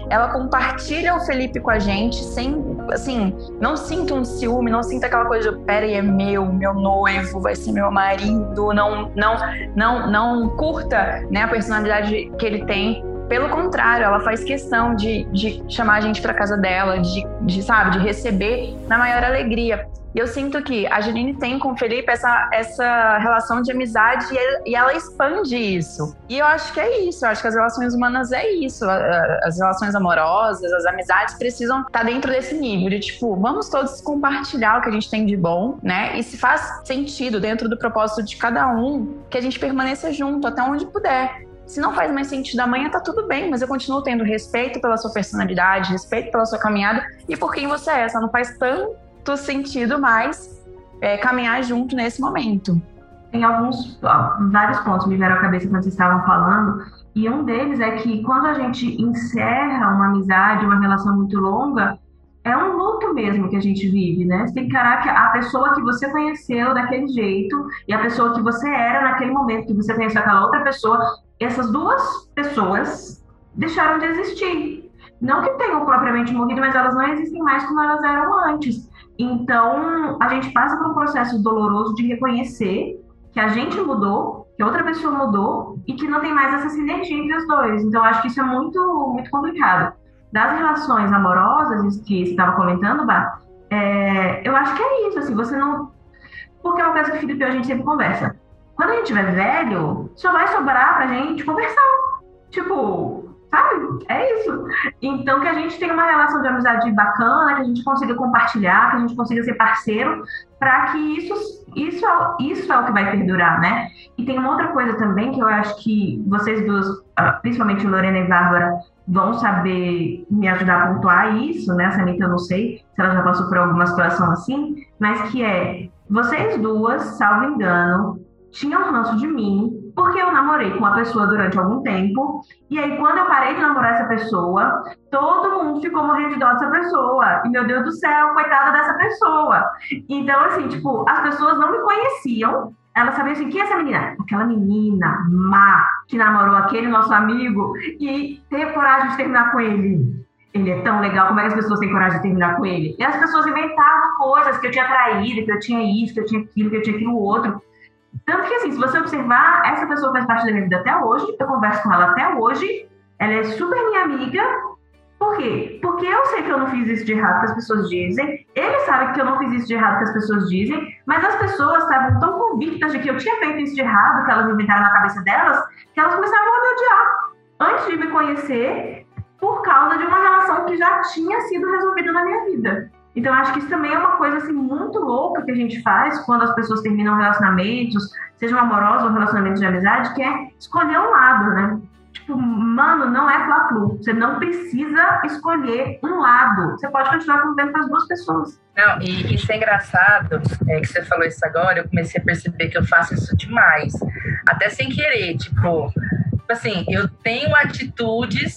ela compartilha o Felipe com a gente, sem, assim, não sinta um ciúme, não sinta aquela coisa de, peraí, é meu, meu noivo, vai ser meu marido, não, não, não, não curta, né, a personalidade que ele tem. Pelo contrário, ela faz questão de, de chamar a gente para casa dela, de, de, sabe, de receber na maior alegria. E eu sinto que a Janine tem com o Felipe essa, essa relação de amizade e, ela expande isso. E eu acho que é isso, eu acho que as relações humanas é isso. As relações amorosas, as amizades precisam estar tá dentro desse nível de tipo, vamos todos compartilhar o que a gente tem de bom, né? E se faz sentido dentro do propósito de cada um, que a gente permaneça junto até onde puder. Se não faz mais sentido amanhã, tá tudo bem, mas eu continuo tendo respeito pela sua personalidade, respeito pela sua caminhada e por quem você é. Só não faz tanto sentido mais é, caminhar junto nesse momento. Tem alguns, vários pontos me vieram à cabeça quando vocês estavam falando, e um deles é que quando a gente encerra uma amizade, uma relação muito longa, é um luto mesmo que a gente vive, né? Você tem que encarar que a pessoa que você conheceu daquele jeito e a pessoa que você era naquele momento que você conheceu aquela outra pessoa essas duas pessoas deixaram de existir. Não que tenham propriamente morrido, mas elas não existem mais como elas eram antes. Então, a gente passa por um processo doloroso de reconhecer que a gente mudou, que outra pessoa mudou e que não tem mais essa sinergia entre os dois. Então, acho que isso é muito, muito complicado. Das relações amorosas, que você estava comentando, Bah, é, eu acho que é isso, assim, você não... Porque é uma coisa que o Felipe e a gente sempre conversa. Quando a gente tiver velho, só vai sobrar pra gente conversar. Tipo, Sabe? É isso. Então, que a gente tenha uma relação de amizade bacana, que a gente consiga compartilhar, que a gente consiga ser parceiro, para que isso, isso, é, isso é o que vai perdurar, né? E tem uma outra coisa também que eu acho que vocês duas, ah, principalmente Lorena e Bárbara, vão saber me ajudar a pontuar isso, né? A Sanita, eu não sei se ela já passou por alguma situação assim, mas que é, vocês duas, salvo engano, tinham ranço de mim porque eu namorei com uma pessoa durante algum tempo, e aí quando eu parei de namorar essa pessoa, todo mundo ficou morrendo de dó dessa pessoa. E meu Deus do céu, coitada dessa pessoa. Então, assim, tipo, as pessoas não me conheciam, elas sabiam assim, quem é essa menina? Aquela menina má que namorou aquele nosso amigo e teve coragem de terminar com ele. Ele é tão legal, como é que as pessoas têm coragem de terminar com ele? E as pessoas inventavam coisas que eu tinha traído, que eu tinha isso, que eu tinha aquilo, que eu tinha aquilo outro. Tanto que, assim, se você observar, essa pessoa faz parte da minha vida até hoje, eu converso com ela até hoje, ela é super minha amiga. Por quê? Porque eu sei que eu não fiz isso de errado que as pessoas dizem, ele sabe que eu não fiz isso de errado que as pessoas dizem, mas as pessoas estavam tão convictas de que eu tinha feito isso de errado, que elas inventaram na cabeça delas, que elas começavam a me odiar antes de me conhecer, por causa de uma relação que já tinha sido resolvida na minha vida. Então, acho que isso também é uma coisa assim, muito louca que a gente faz quando as pessoas terminam relacionamentos, sejam amorosos ou relacionamentos de amizade, que é escolher um lado, né? Tipo, mano, não é fla-flu. Você não precisa escolher um lado. Você pode continuar convivendo com as duas pessoas. Não, e isso é engraçado, é que você falou isso agora, eu comecei a perceber que eu faço isso demais. Até sem querer, tipo, tipo assim, eu tenho atitudes,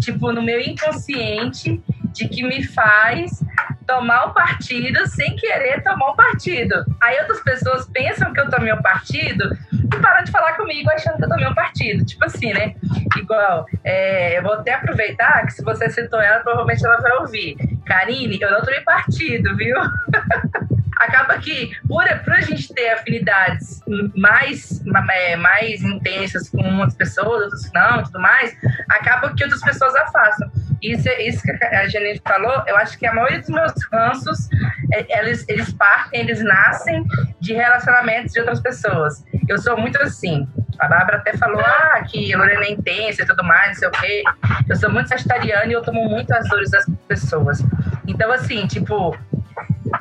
tipo, no meu inconsciente de que me faz tomar o partido sem querer tomar o partido. Aí outras pessoas pensam que eu tomei o partido e param de falar comigo achando que eu tomei um partido. Tipo assim, né? Igual, é, eu vou até aproveitar que se você citou ela, provavelmente ela vai ouvir. Karine, eu não tomei partido, viu? acaba que, por, por a gente ter afinidades mais, é, mais intensas com umas pessoas, outras não, tudo mais, acaba que outras pessoas afastam. Isso, isso que a Janine falou, eu acho que a maioria dos meus ranços, é, eles, eles partem, eles nascem de relacionamentos de outras pessoas. Eu sou muito assim. A Bárbara até falou ah, que a Lorena é intensa e tudo mais, não sei o quê. Eu sou muito sagitariana e eu tomo muito as dores das pessoas. Então, assim, tipo,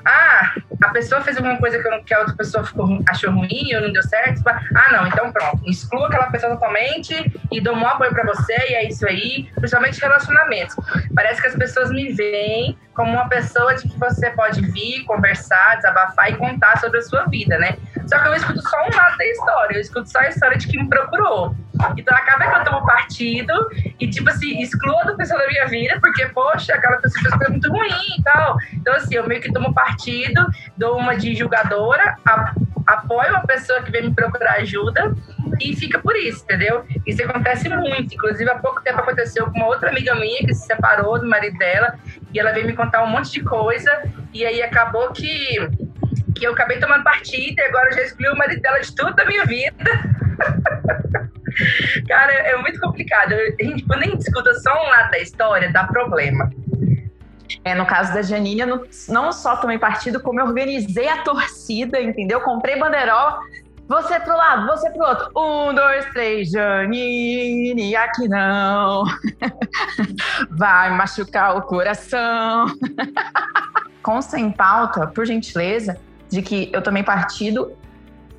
ah, a pessoa fez alguma coisa que, que a outra pessoa ficou, achou ruim ou não deu certo. Ah, não, então pronto. Exclua aquela pessoa totalmente e dou um apoio para você e é isso aí. Principalmente relacionamentos. Parece que as pessoas me veem como uma pessoa de que você pode vir, conversar, desabafar e contar sobre a sua vida, né? Só que eu escuto só um lado da história. Eu escuto só a história de quem me procurou. Então acaba que eu tomo partido e, tipo assim, excluo a pessoa da minha vida, porque, poxa, aquela pessoa fez coisa muito ruim e tal. Então, assim, eu meio que tomo partido, dou uma de julgadora, apoio a pessoa que vem me procurar ajuda e fica por isso, entendeu? Isso acontece muito. Inclusive, há pouco tempo aconteceu com uma outra amiga minha que se separou do marido dela e ela veio me contar um monte de coisa e aí acabou que, que eu acabei tomando partido e agora eu já excluí o marido dela de tudo da minha vida. Cara, é muito complicado. A gente, quando a gente escuta só um lado da história, dá problema. É, no caso da Janine, eu não, não só tomei partido, como eu organizei a torcida, entendeu? Comprei banderola, você pro lado, você pro outro. Um, dois, três, Janine, aqui não. Vai machucar o coração. Com sem pauta, por gentileza, de que eu tomei partido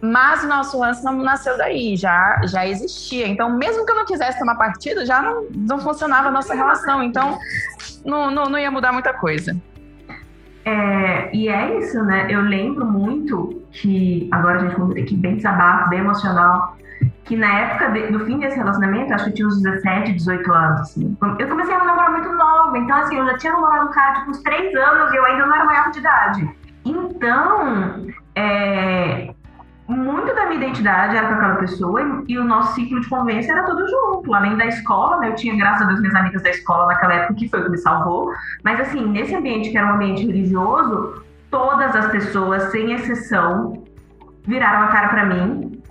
mas o nosso lance não nasceu daí, já, já existia. Então, mesmo que eu não quisesse tomar partido, já não, não funcionava a nossa relação. Então, não, não, não ia mudar muita coisa. É, e é isso, né? Eu lembro muito que, agora a gente vai ter aqui bem desabafo, bem emocional, que na época de, do fim desse relacionamento, acho que eu tinha uns 17, 18 anos, assim. Eu comecei a namorar muito nova, então, assim, eu já tinha namorado um cara, tipo, uns 3 anos e eu ainda não era maior de idade. Então, é, muito da minha identidade era com aquela pessoa e, o nosso ciclo de convivência era tudo junto. Além da escola, né, eu tinha, graças a Deus, minhas amigas da escola naquela época, que foi o que me salvou. Mas, assim, nesse ambiente que era um ambiente religioso, todas as pessoas, sem exceção, viraram a cara para mim.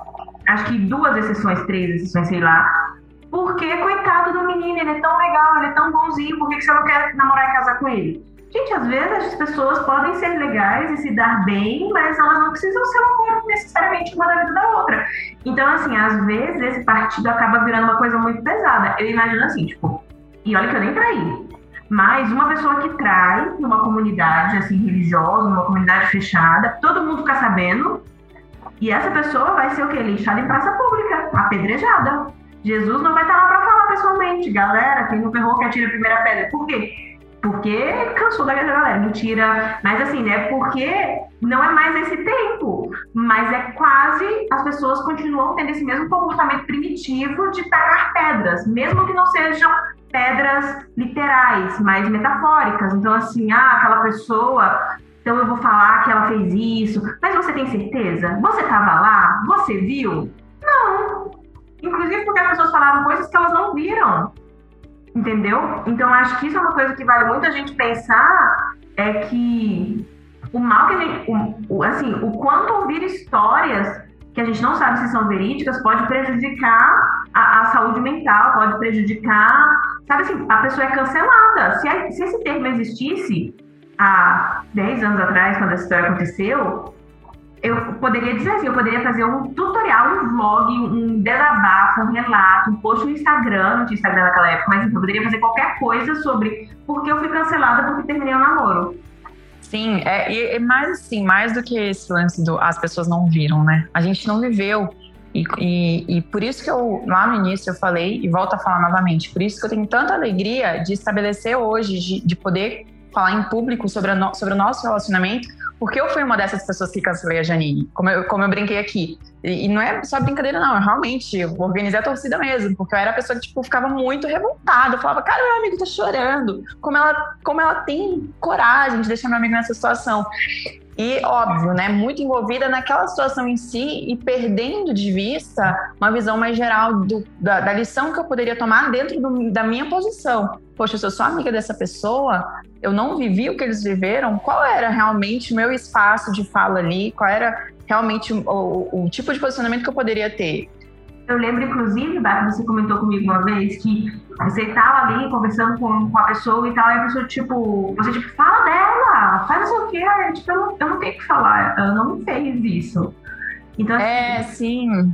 Acho que duas exceções, três exceções, sei lá. Porque, coitado do menino, ele é tão legal, ele é tão bonzinho, por que você não quer namorar e casar com ele? Gente, às vezes as pessoas podem ser legais e se dar bem, mas elas não precisam ser um amor necessariamente uma da vida da outra. Então, assim, às vezes esse partido acaba virando uma coisa muito pesada. Eu imagino assim, tipo, e olha que eu nem traí. Mas uma pessoa que trai numa comunidade assim religiosa, numa comunidade fechada, todo mundo fica sabendo, e essa pessoa vai ser o quê? Lixada em praça pública, apedrejada. Jesus não vai estar lá para falar pessoalmente, galera, quem não ferrou que atira a primeira pedra. Por quê? Porque cansou da galera, mentira. Mas assim, né? Porque não é mais esse tempo. Mas é quase. As pessoas continuam tendo esse mesmo comportamento primitivo de tacar pedras, mesmo que não sejam pedras literais, mas metafóricas. Então, assim, ah, aquela pessoa. Então eu vou falar que ela fez isso. Mas você tem certeza? Você estava lá? Você viu? Não. Inclusive porque as pessoas falavam coisas que elas não viram. Entendeu? Então acho que isso é uma coisa que vale muito a gente pensar é que o mal que a gente, o, assim, o quanto ouvir histórias que a gente não sabe se são verídicas pode prejudicar a, a saúde mental, pode prejudicar, sabe assim, a pessoa é cancelada. Se, a, se esse termo existisse há 10 anos atrás, quando essa história aconteceu, eu poderia dizer assim, eu poderia fazer um tutorial, um vlog, um desabafo, um relato, um post no Instagram, não tinha Instagram naquela época, mas eu poderia fazer qualquer coisa sobre por que eu fui cancelada porque terminei o namoro. Sim, é, e mais assim, mais do que esse lance do as pessoas não viram, né? A gente não viveu. E, e, e, por isso que eu, lá no início, eu falei, e volto a falar novamente, por isso que eu tenho tanta alegria de estabelecer hoje, de, de poder falar em público sobre, no, sobre o nosso relacionamento, porque eu fui uma dessas pessoas que cancelei a Janine, como eu, como eu brinquei aqui. E, e não é só brincadeira, não. Eu realmente organizei a torcida mesmo, porque eu era a pessoa que, tipo, ficava muito revoltada. Eu falava, cara, meu amigo tá chorando. Como ela, como ela tem coragem de deixar meu amigo nessa situação. E, óbvio, né, muito envolvida naquela situação em si e perdendo de vista uma visão mais geral do, da, da, lição que eu poderia tomar dentro do, da minha posição. Poxa, eu sou amiga dessa pessoa, eu não vivi o que eles viveram, qual era realmente o meu espaço de fala ali, qual era realmente o, o, o tipo de posicionamento que eu poderia ter. Eu lembro, inclusive, Bárbara, você comentou comigo uma vez que você estava ali conversando com, com a pessoa e tal, e a pessoa, tipo, você, tipo, fala dela, faz o quê? Aí, tipo, eu não, eu não tenho que falar, ela não fez isso. Então, assim, é, sim.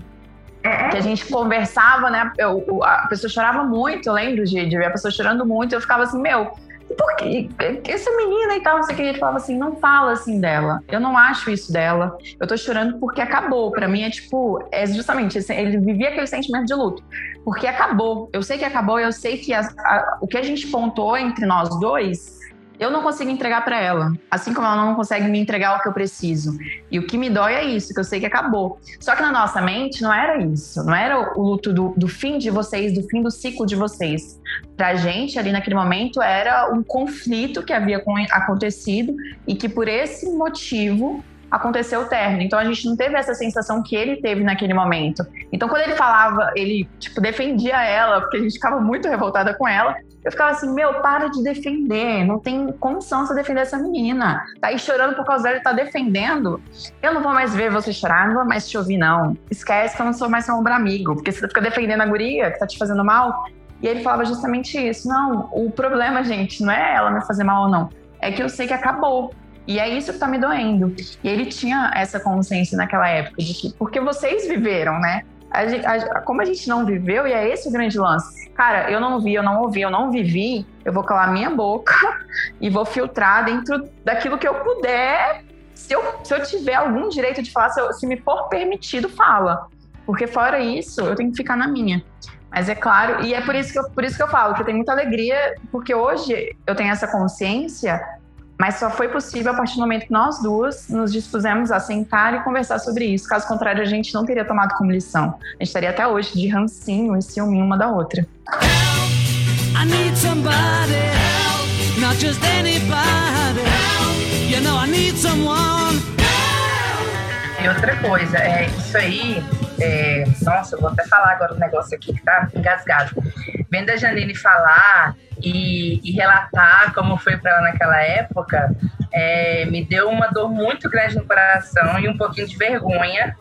É, é, que a gente conversava, né? Eu, a pessoa chorava muito, eu lembro de, de ver a pessoa chorando muito, eu ficava assim, meu, por que essa menina e tal, o que, ele falava assim, não fala assim dela. Eu não acho isso dela. Eu tô chorando porque acabou. Para mim é tipo, é justamente, ele vivia aquele sentimento de luto. Porque acabou. Eu sei que acabou, eu sei que a, a, o que a gente pontuou entre nós dois eu não consigo entregar para ela, assim como ela não consegue me entregar o que eu preciso. E o que me dói é isso, que eu sei que acabou. Só que na nossa mente não era isso, não era o luto do, do fim de vocês, do fim do ciclo de vocês. Pra gente, ali naquele momento, era um conflito que havia acontecido e que por esse motivo aconteceu o término. Então a gente não teve essa sensação que ele teve naquele momento. Então quando ele falava, ele tipo defendia ela, porque a gente ficava muito revoltada com ela. Eu ficava assim, meu, para de defender, não tem condição você defender essa menina. Tá aí chorando por causa dela tá defendendo. Eu não vou mais ver você chorar, não vou mais te ouvir, não. Esquece que eu não sou mais seu ombro amigo, porque você fica defendendo a guria que tá te fazendo mal. E ele falava justamente isso. Não, o problema, gente, não é ela me fazer mal ou não. É que eu sei que acabou. E é isso que tá me doendo. E ele tinha essa consciência naquela época de que, porque vocês viveram, né? A a, como a gente não viveu, e é esse o grande lance. Cara, eu não vi, eu não ouvi, eu não vivi, eu vou calar minha boca e vou filtrar dentro daquilo que eu puder. Se eu, se eu tiver algum direito de falar, se, eu, se me for permitido, fala. Porque fora isso, eu tenho que ficar na minha. Mas é claro, e é por isso que eu, por isso que eu falo que eu tenho muita alegria, porque hoje eu tenho essa consciência mas só foi possível a partir do momento que nós duas nos dispusemos a sentar e conversar sobre isso. Caso contrário, a gente não teria tomado como lição. A gente estaria até hoje de rancinho e ciúme uma da outra. Help. E outra coisa, é isso aí. É, nossa, eu vou até falar agora um negócio aqui que tá engasgado. Vendo a Janine falar e, e relatar como foi para ela naquela época, é, me deu uma dor muito grande no coração e um pouquinho de vergonha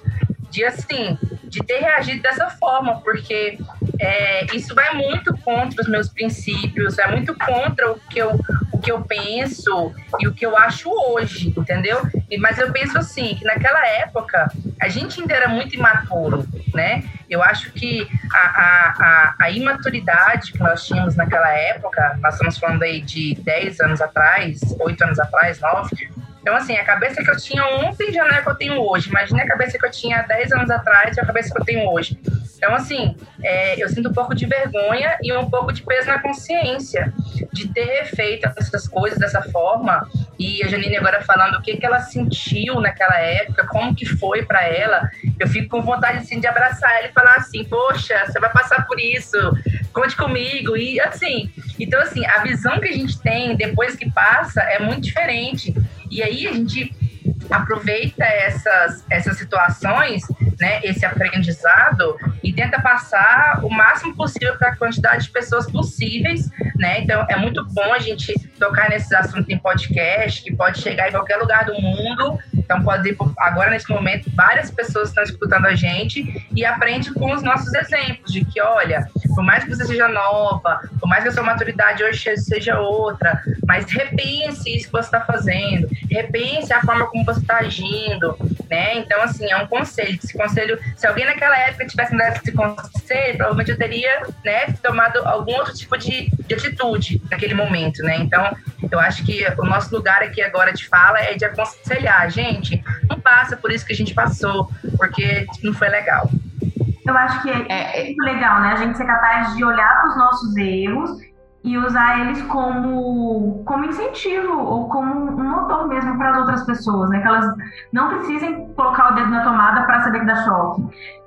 de assim, de ter reagido dessa forma, porque é, isso vai muito contra os meus princípios, é muito contra o que eu, que eu penso e o que eu acho hoje, entendeu? Mas eu penso assim, que naquela época a gente ainda era muito imaturo, né? Eu acho que a, a, a, a imaturidade que nós tínhamos naquela época, nós estamos falando aí de 10 anos atrás, 8 anos atrás, 9, então, assim, a cabeça que eu tinha ontem já não é que eu tenho hoje. Imagina a cabeça que eu tinha 10 anos atrás e a cabeça que eu tenho hoje. Então, assim, é, eu sinto um pouco de vergonha e um pouco de peso na consciência de ter feito essas coisas dessa forma. E a Janine agora falando o que, que ela sentiu naquela época, como que foi para ela. Eu fico com vontade, assim, de abraçar ela e falar assim, poxa, você vai passar por isso, conte comigo. E, assim, então, assim, a visão que a gente tem depois que passa é muito diferente. E aí a gente aproveita essas, essas situações, né, esse aprendizado e tenta passar o máximo possível para a quantidade de pessoas possíveis, né? Então é muito bom a gente tocar nesses assuntos em podcast, que pode chegar em qualquer lugar do mundo. Então pode agora nesse momento várias pessoas estão escutando a gente e aprende com os nossos exemplos de que olha, por mais que você seja nova, por mais que a sua maturidade hoje seja outra, mas repense isso que você está fazendo, repense a forma como você está agindo, né? Então, assim, é um conselho. Esse conselho, se alguém naquela época tivesse me dado esse conselho, provavelmente eu teria, né, tomado algum outro tipo de, de atitude naquele momento, né? Então, eu acho que o nosso lugar aqui agora de fala é de aconselhar, gente, não passa por isso que a gente passou, porque não foi legal. Eu acho que é, é, é legal, né? A gente ser capaz de olhar para os nossos erros e usar eles como, como incentivo ou como um motor mesmo para as outras pessoas, né? Que elas não precisem colocar o dedo na tomada para saber que dá choque.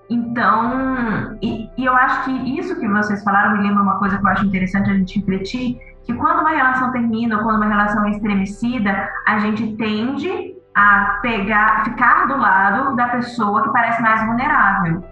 Então, e, e, eu acho que isso que vocês falaram me lembra uma coisa que eu acho interessante a gente refletir, que quando uma relação termina ou quando uma relação é estremecida, a gente tende a pegar, ficar do lado da pessoa que parece mais vulnerável.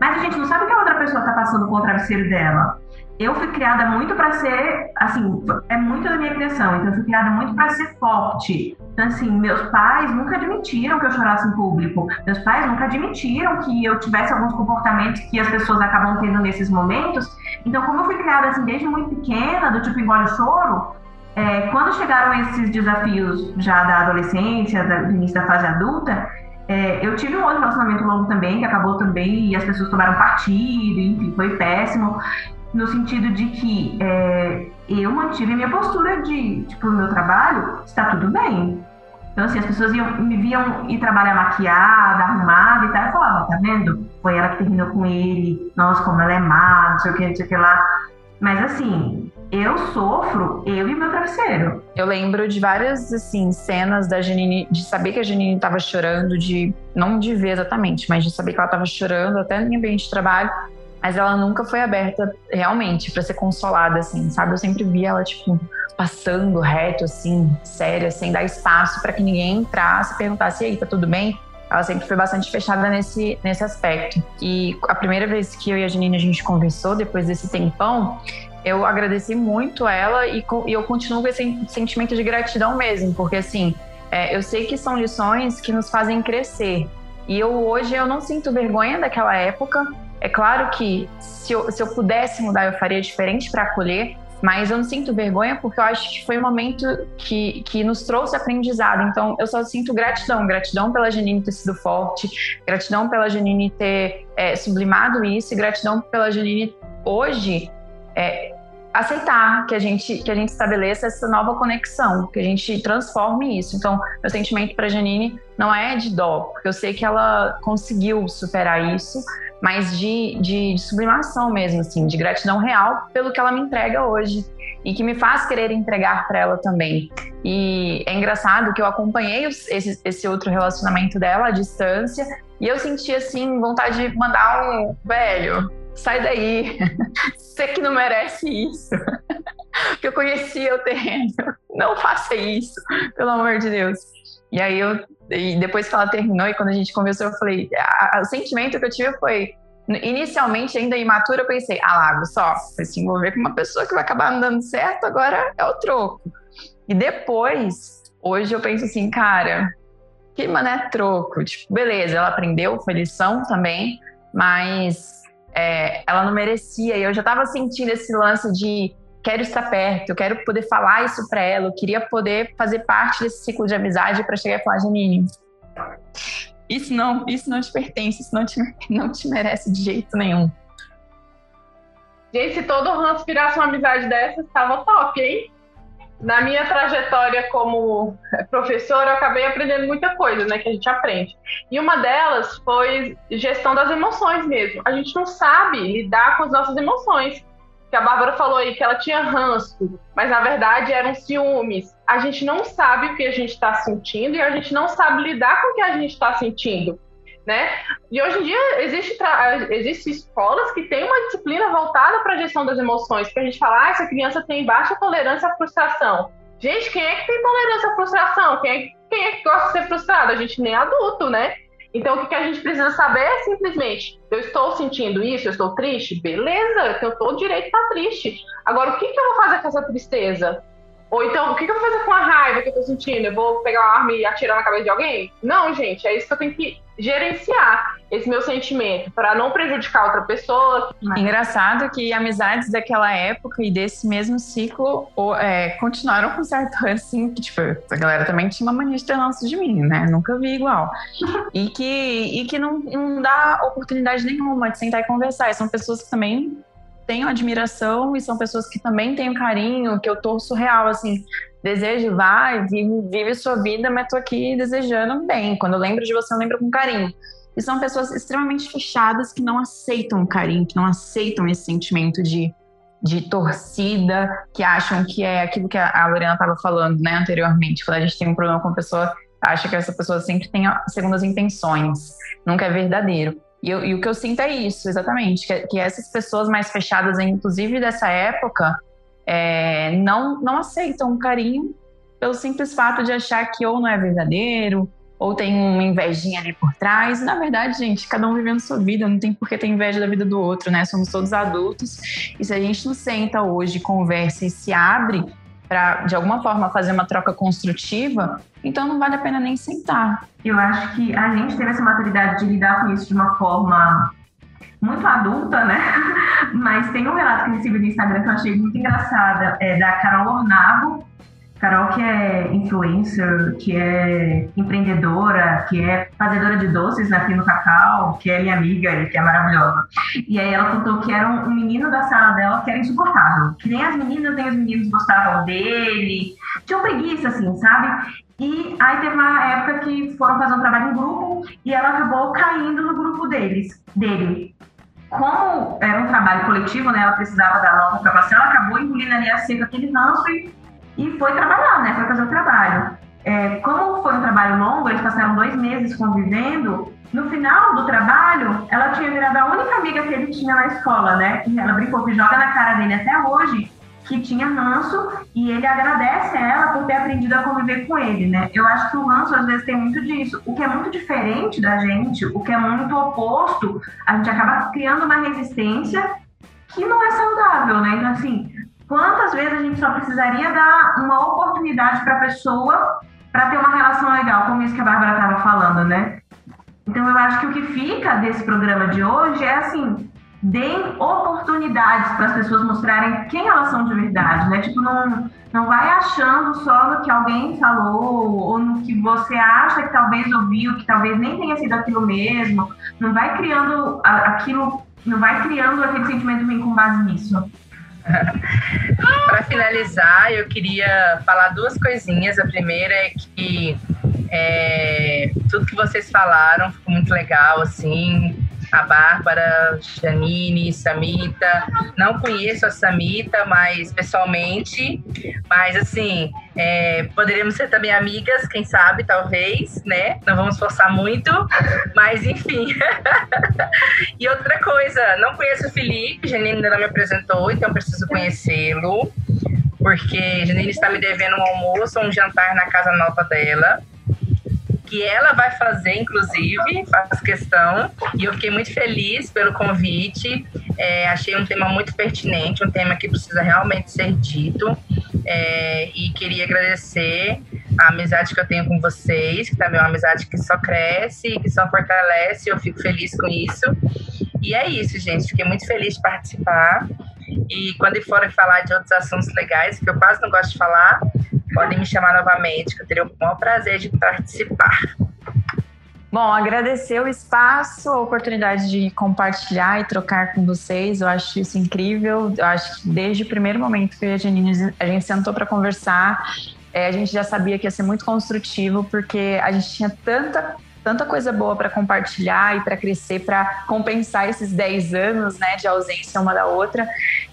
Mas a gente não sabe o que a outra pessoa está passando com o travesseiro dela eu fui criada muito para ser, assim, é muito da minha criação, então eu fui criada muito para ser forte. Então, assim, meus pais nunca admitiram que eu chorasse em público, meus pais nunca admitiram que eu tivesse alguns comportamentos que as pessoas acabam tendo nesses momentos. Então, como eu fui criada, assim, desde muito pequena, do tipo engole o choro, é, quando chegaram esses desafios já da adolescência, do início da fase adulta, é, eu tive um outro relacionamento longo também, que acabou também, e as pessoas tomaram partido, enfim, foi péssimo no sentido de que é, eu mantive minha postura de, tipo, no meu trabalho, está tudo bem. Então, assim, as pessoas iam, me viam ir trabalhar maquiada, arrumada e tal, eu falava, tá vendo? Foi ela que terminou com ele, nossa, como ela é má, não sei o que, não sei o que lá. Mas, assim, eu sofro, eu e meu travesseiro. Eu lembro de várias, assim, cenas da Janine, de saber que a Janine estava chorando, de, não de ver exatamente, mas de saber que ela estava chorando, até no ambiente de trabalho mas ela nunca foi aberta realmente para ser consolada, assim, sabe? Eu sempre via ela, tipo, passando reto, assim, séria, sem dar espaço para que ninguém entrasse perguntasse: e aí, tá tudo bem? Ela sempre foi bastante fechada nesse, nesse aspecto. E a primeira vez que eu e a Janine a gente conversou, depois desse tempão, eu agradeci muito ela e, e eu continuo com esse sentimento de gratidão mesmo, porque assim, é, eu sei que são lições que nos fazem crescer. E eu hoje eu não sinto vergonha daquela época, é claro que se eu, se eu pudesse mudar, eu faria diferente para acolher, mas eu não sinto vergonha porque eu acho que foi um momento que, que nos trouxe aprendizado. Então, eu só sinto gratidão. Gratidão pela Janine ter sido forte, gratidão pela Janine ter é, sublimado isso, e gratidão pela Janine hoje é, aceitar que a gente que a gente estabeleça essa nova conexão, que a gente transforme isso. Então, meu sentimento para Janine não é de dó, porque eu sei que ela conseguiu superar isso, mas de, de, de, sublimação mesmo, assim, de gratidão real pelo que ela me entrega hoje e que me faz querer entregar para ela também. E é engraçado que eu acompanhei esse, esse outro relacionamento dela à distância e eu senti assim vontade de mandar um velho, sai daí, você que não merece isso. que eu conhecia o terreno, não faça isso, pelo amor de Deus. E aí eu E depois que ela terminou e quando a gente conversou, eu falei, a, a, o sentimento que eu tive foi, inicialmente ainda imatura, eu pensei, ah lá, só, vai se envolver com uma pessoa que vai acabar não dando certo, agora é o troco. E depois, hoje eu penso assim, cara, que mané troco. Tipo, beleza, ela aprendeu, foi lição também, mas é, ela não merecia. E eu já tava sentindo esse lance de quero estar perto, eu quero poder falar isso para ela, eu queria poder fazer parte desse ciclo de amizade para chegar e falar, Janine, isso não, isso não te pertence, isso não te, não te merece de jeito nenhum. Gente, se todo ranço virasse uma amizade dessa, estava top, hein? Na minha trajetória como professora, eu acabei aprendendo muita coisa, né, que a gente aprende. E uma delas foi gestão das emoções mesmo. A gente não sabe lidar com as nossas emoções que a Bárbara falou aí que ela tinha ranço, mas na verdade eram ciúmes. A gente não sabe o que a gente está sentindo e a gente não sabe lidar com o que a gente está sentindo. Né? E hoje em dia existe, existe escolas que têm uma disciplina voltada para a gestão das emoções, que a gente fala, ah, essa criança tem baixa tolerância à frustração. Gente, quem é que tem tolerância à frustração? Quem é, quem é que gosta de ser frustrado? A gente nem é adulto, né? Então, o que a gente precisa saber é simplesmente: eu estou sentindo isso, eu estou triste? Beleza, eu o direito de estar triste. Agora, o que, que eu vou fazer com essa tristeza? Ou então, o que, que eu vou fazer com a raiva que eu estou sentindo? Eu vou pegar uma arma e atirar na cabeça de alguém? Não, gente, é isso que eu tenho que gerenciar esse meu sentimento para não prejudicar outra pessoa. Engraçado que amizades daquela época e desse mesmo ciclo é, continuaram com certo assim, que tipo, a galera também tinha uma mania de ter lance de mim, né? Nunca vi igual. E que, e que não, não dá oportunidade nenhuma de sentar e conversar. E são pessoas que também tenho admiração e são pessoas que também têm carinho, que eu torço real, assim, desejo, vai, vive, vive sua vida, mas tô aqui desejando bem. Quando eu lembro de você, eu lembro com carinho. E são pessoas extremamente fechadas que não aceitam o carinho, que não aceitam esse sentimento de, de torcida, que acham que é aquilo que a Lorena estava falando, né, anteriormente. Quando a gente tem um problema com uma pessoa, acha que essa pessoa sempre tem segundas intenções, nunca é verdadeiro. E, eu, e, o que eu sinto é isso, exatamente, que, que essas pessoas mais fechadas, inclusive dessa época, é, não, não aceitam o carinho pelo simples fato de achar que ou não é verdadeiro, ou tem uma invejinha ali por trás. Na verdade, gente, cada um vivendo sua vida, não tem por que ter inveja da vida do outro, né? Somos todos adultos. E se a gente não senta hoje, conversa e se abre para, de alguma forma, fazer uma troca construtiva, então não vale a pena nem sentar. Eu acho que a gente teve essa maturidade de lidar com isso de uma forma muito adulta, né? Mas tem um relato que eu recebi no Instagram que eu achei muito engraçada, é da Carol Ornavo, Carol, que é influencer, que é empreendedora, que é fazedora de doces aqui no Cacau, que é minha amiga e que é maravilhosa. E aí ela contou que era um, menino da sala dela que era insuportável. Que nem as meninas, nem os meninos gostavam dele. Tinha preguiça, assim, sabe? E aí teve uma época que foram fazer um trabalho em grupo e ela acabou caindo no grupo deles, dele. Como era um trabalho coletivo, né? Ela precisava nota para passar, ela acabou engolindo ali a seca aquele ranço e e foi trabalhar, né? Foi fazer o trabalho. É, como foi um trabalho longo, eles passaram dois meses convivendo. No final do trabalho, ela tinha virado a única amiga que ele tinha na escola, né? Que ela brincou que joga na cara dele até hoje, que tinha ranço, e ele agradece a ela por ter aprendido a conviver com ele, né? Eu acho que o ranço às vezes tem muito disso. O que é muito diferente da gente, o que é muito oposto, a gente acaba criando uma resistência que não é saudável, né? Então, assim, Quantas vezes a gente só precisaria dar uma oportunidade para a pessoa para ter uma relação legal, como isso que a Bárbara estava falando, né? Então eu acho que o que fica desse programa de hoje é assim, deem oportunidades para as pessoas mostrarem quem elas são de verdade, né? Tipo, não, não vai achando só no que alguém falou ou no que você acha que talvez ouviu, que talvez nem tenha sido aquilo mesmo. Não vai criando aquilo, não vai criando aquele sentimento ruim com base nisso. Para finalizar, eu queria falar duas coisinhas. A primeira é que é, tudo que vocês falaram ficou muito legal, assim a Bárbara, Janine, Samita. Não conheço a Samita, mas pessoalmente. Mas assim, é, poderíamos ser também amigas, quem sabe, talvez, né? Não vamos forçar muito, mas enfim. e outra coisa, não conheço o Felipe, Janine ainda não me apresentou, então preciso conhecê-lo. Porque Janine está me devendo um almoço um jantar na casa nova dela que ela vai fazer, inclusive, faz questão. E eu fiquei muito feliz pelo convite. É, achei um tema muito pertinente, um tema que precisa realmente ser dito. É, e queria agradecer a amizade que eu tenho com vocês, que também é uma amizade que só cresce, que só fortalece. Eu fico feliz com isso. E é isso, gente. Fiquei muito feliz de participar. E quando forem falar de outros assuntos legais, que eu quase não gosto de falar, podem me chamar novamente, que eu teria o maior prazer de participar. Bom, agradecer o espaço, a oportunidade de compartilhar e trocar com vocês. Eu acho isso incrível. Eu acho que desde o primeiro momento que a Janine, a gente sentou para conversar, é, a gente já sabia que ia ser muito construtivo, porque a gente tinha tanta tanta coisa boa para compartilhar e para crescer, para compensar esses 10 anos né, de ausência uma da outra,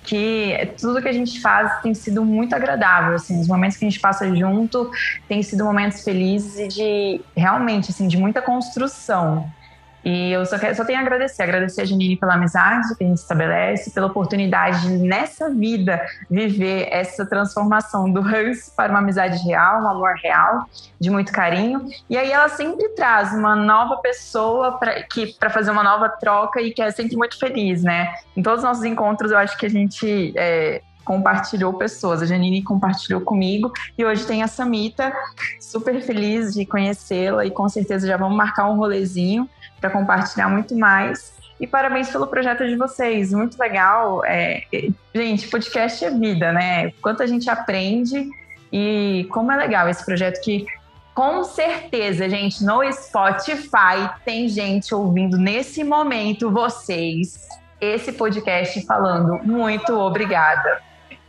que tudo que a gente faz tem sido muito agradável. Assim, os momentos que a gente passa junto têm sido momentos felizes e de realmente assim, de muita construção. E eu só, quero, só tenho a agradecer, agradecer a Janine pela amizade que a gente estabelece, pela oportunidade de, nessa vida, viver essa transformação do Hans para uma amizade real, um amor real, de muito carinho. E aí ela sempre traz uma nova pessoa para fazer uma nova troca e que é sempre muito feliz, né? Em todos os nossos encontros, eu acho que a gente é, compartilhou pessoas. A Janine compartilhou comigo e hoje tem a Samita, super feliz de conhecê-la e com certeza já vamos marcar um rolezinho para compartilhar muito mais. E parabéns pelo projeto de vocês, muito legal. É, gente, podcast é vida, né? Quanto a gente aprende e como é legal esse projeto que com certeza, gente, no Spotify tem gente ouvindo nesse momento vocês esse podcast falando muito obrigada.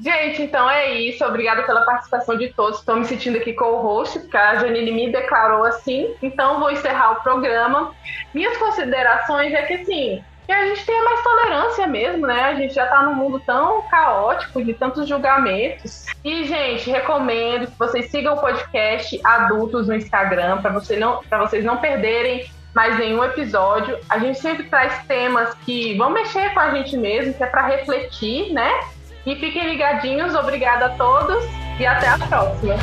Gente, então é isso. Obrigada pela participação de todos. Estou me sentindo aqui com o host, porque a Janine me declarou assim. Então vou encerrar o programa. Minhas considerações é que assim, que a gente tenha mais tolerância mesmo, né? A gente já está num mundo tão caótico, de tantos julgamentos. E, gente, recomendo que vocês sigam o podcast Adultos no Instagram, para você vocês não perderem mais nenhum episódio. A gente sempre traz temas que vão mexer com a gente mesmo, que é para refletir, né? E fiquem ligadinhos, obrigada a todos e até a próxima.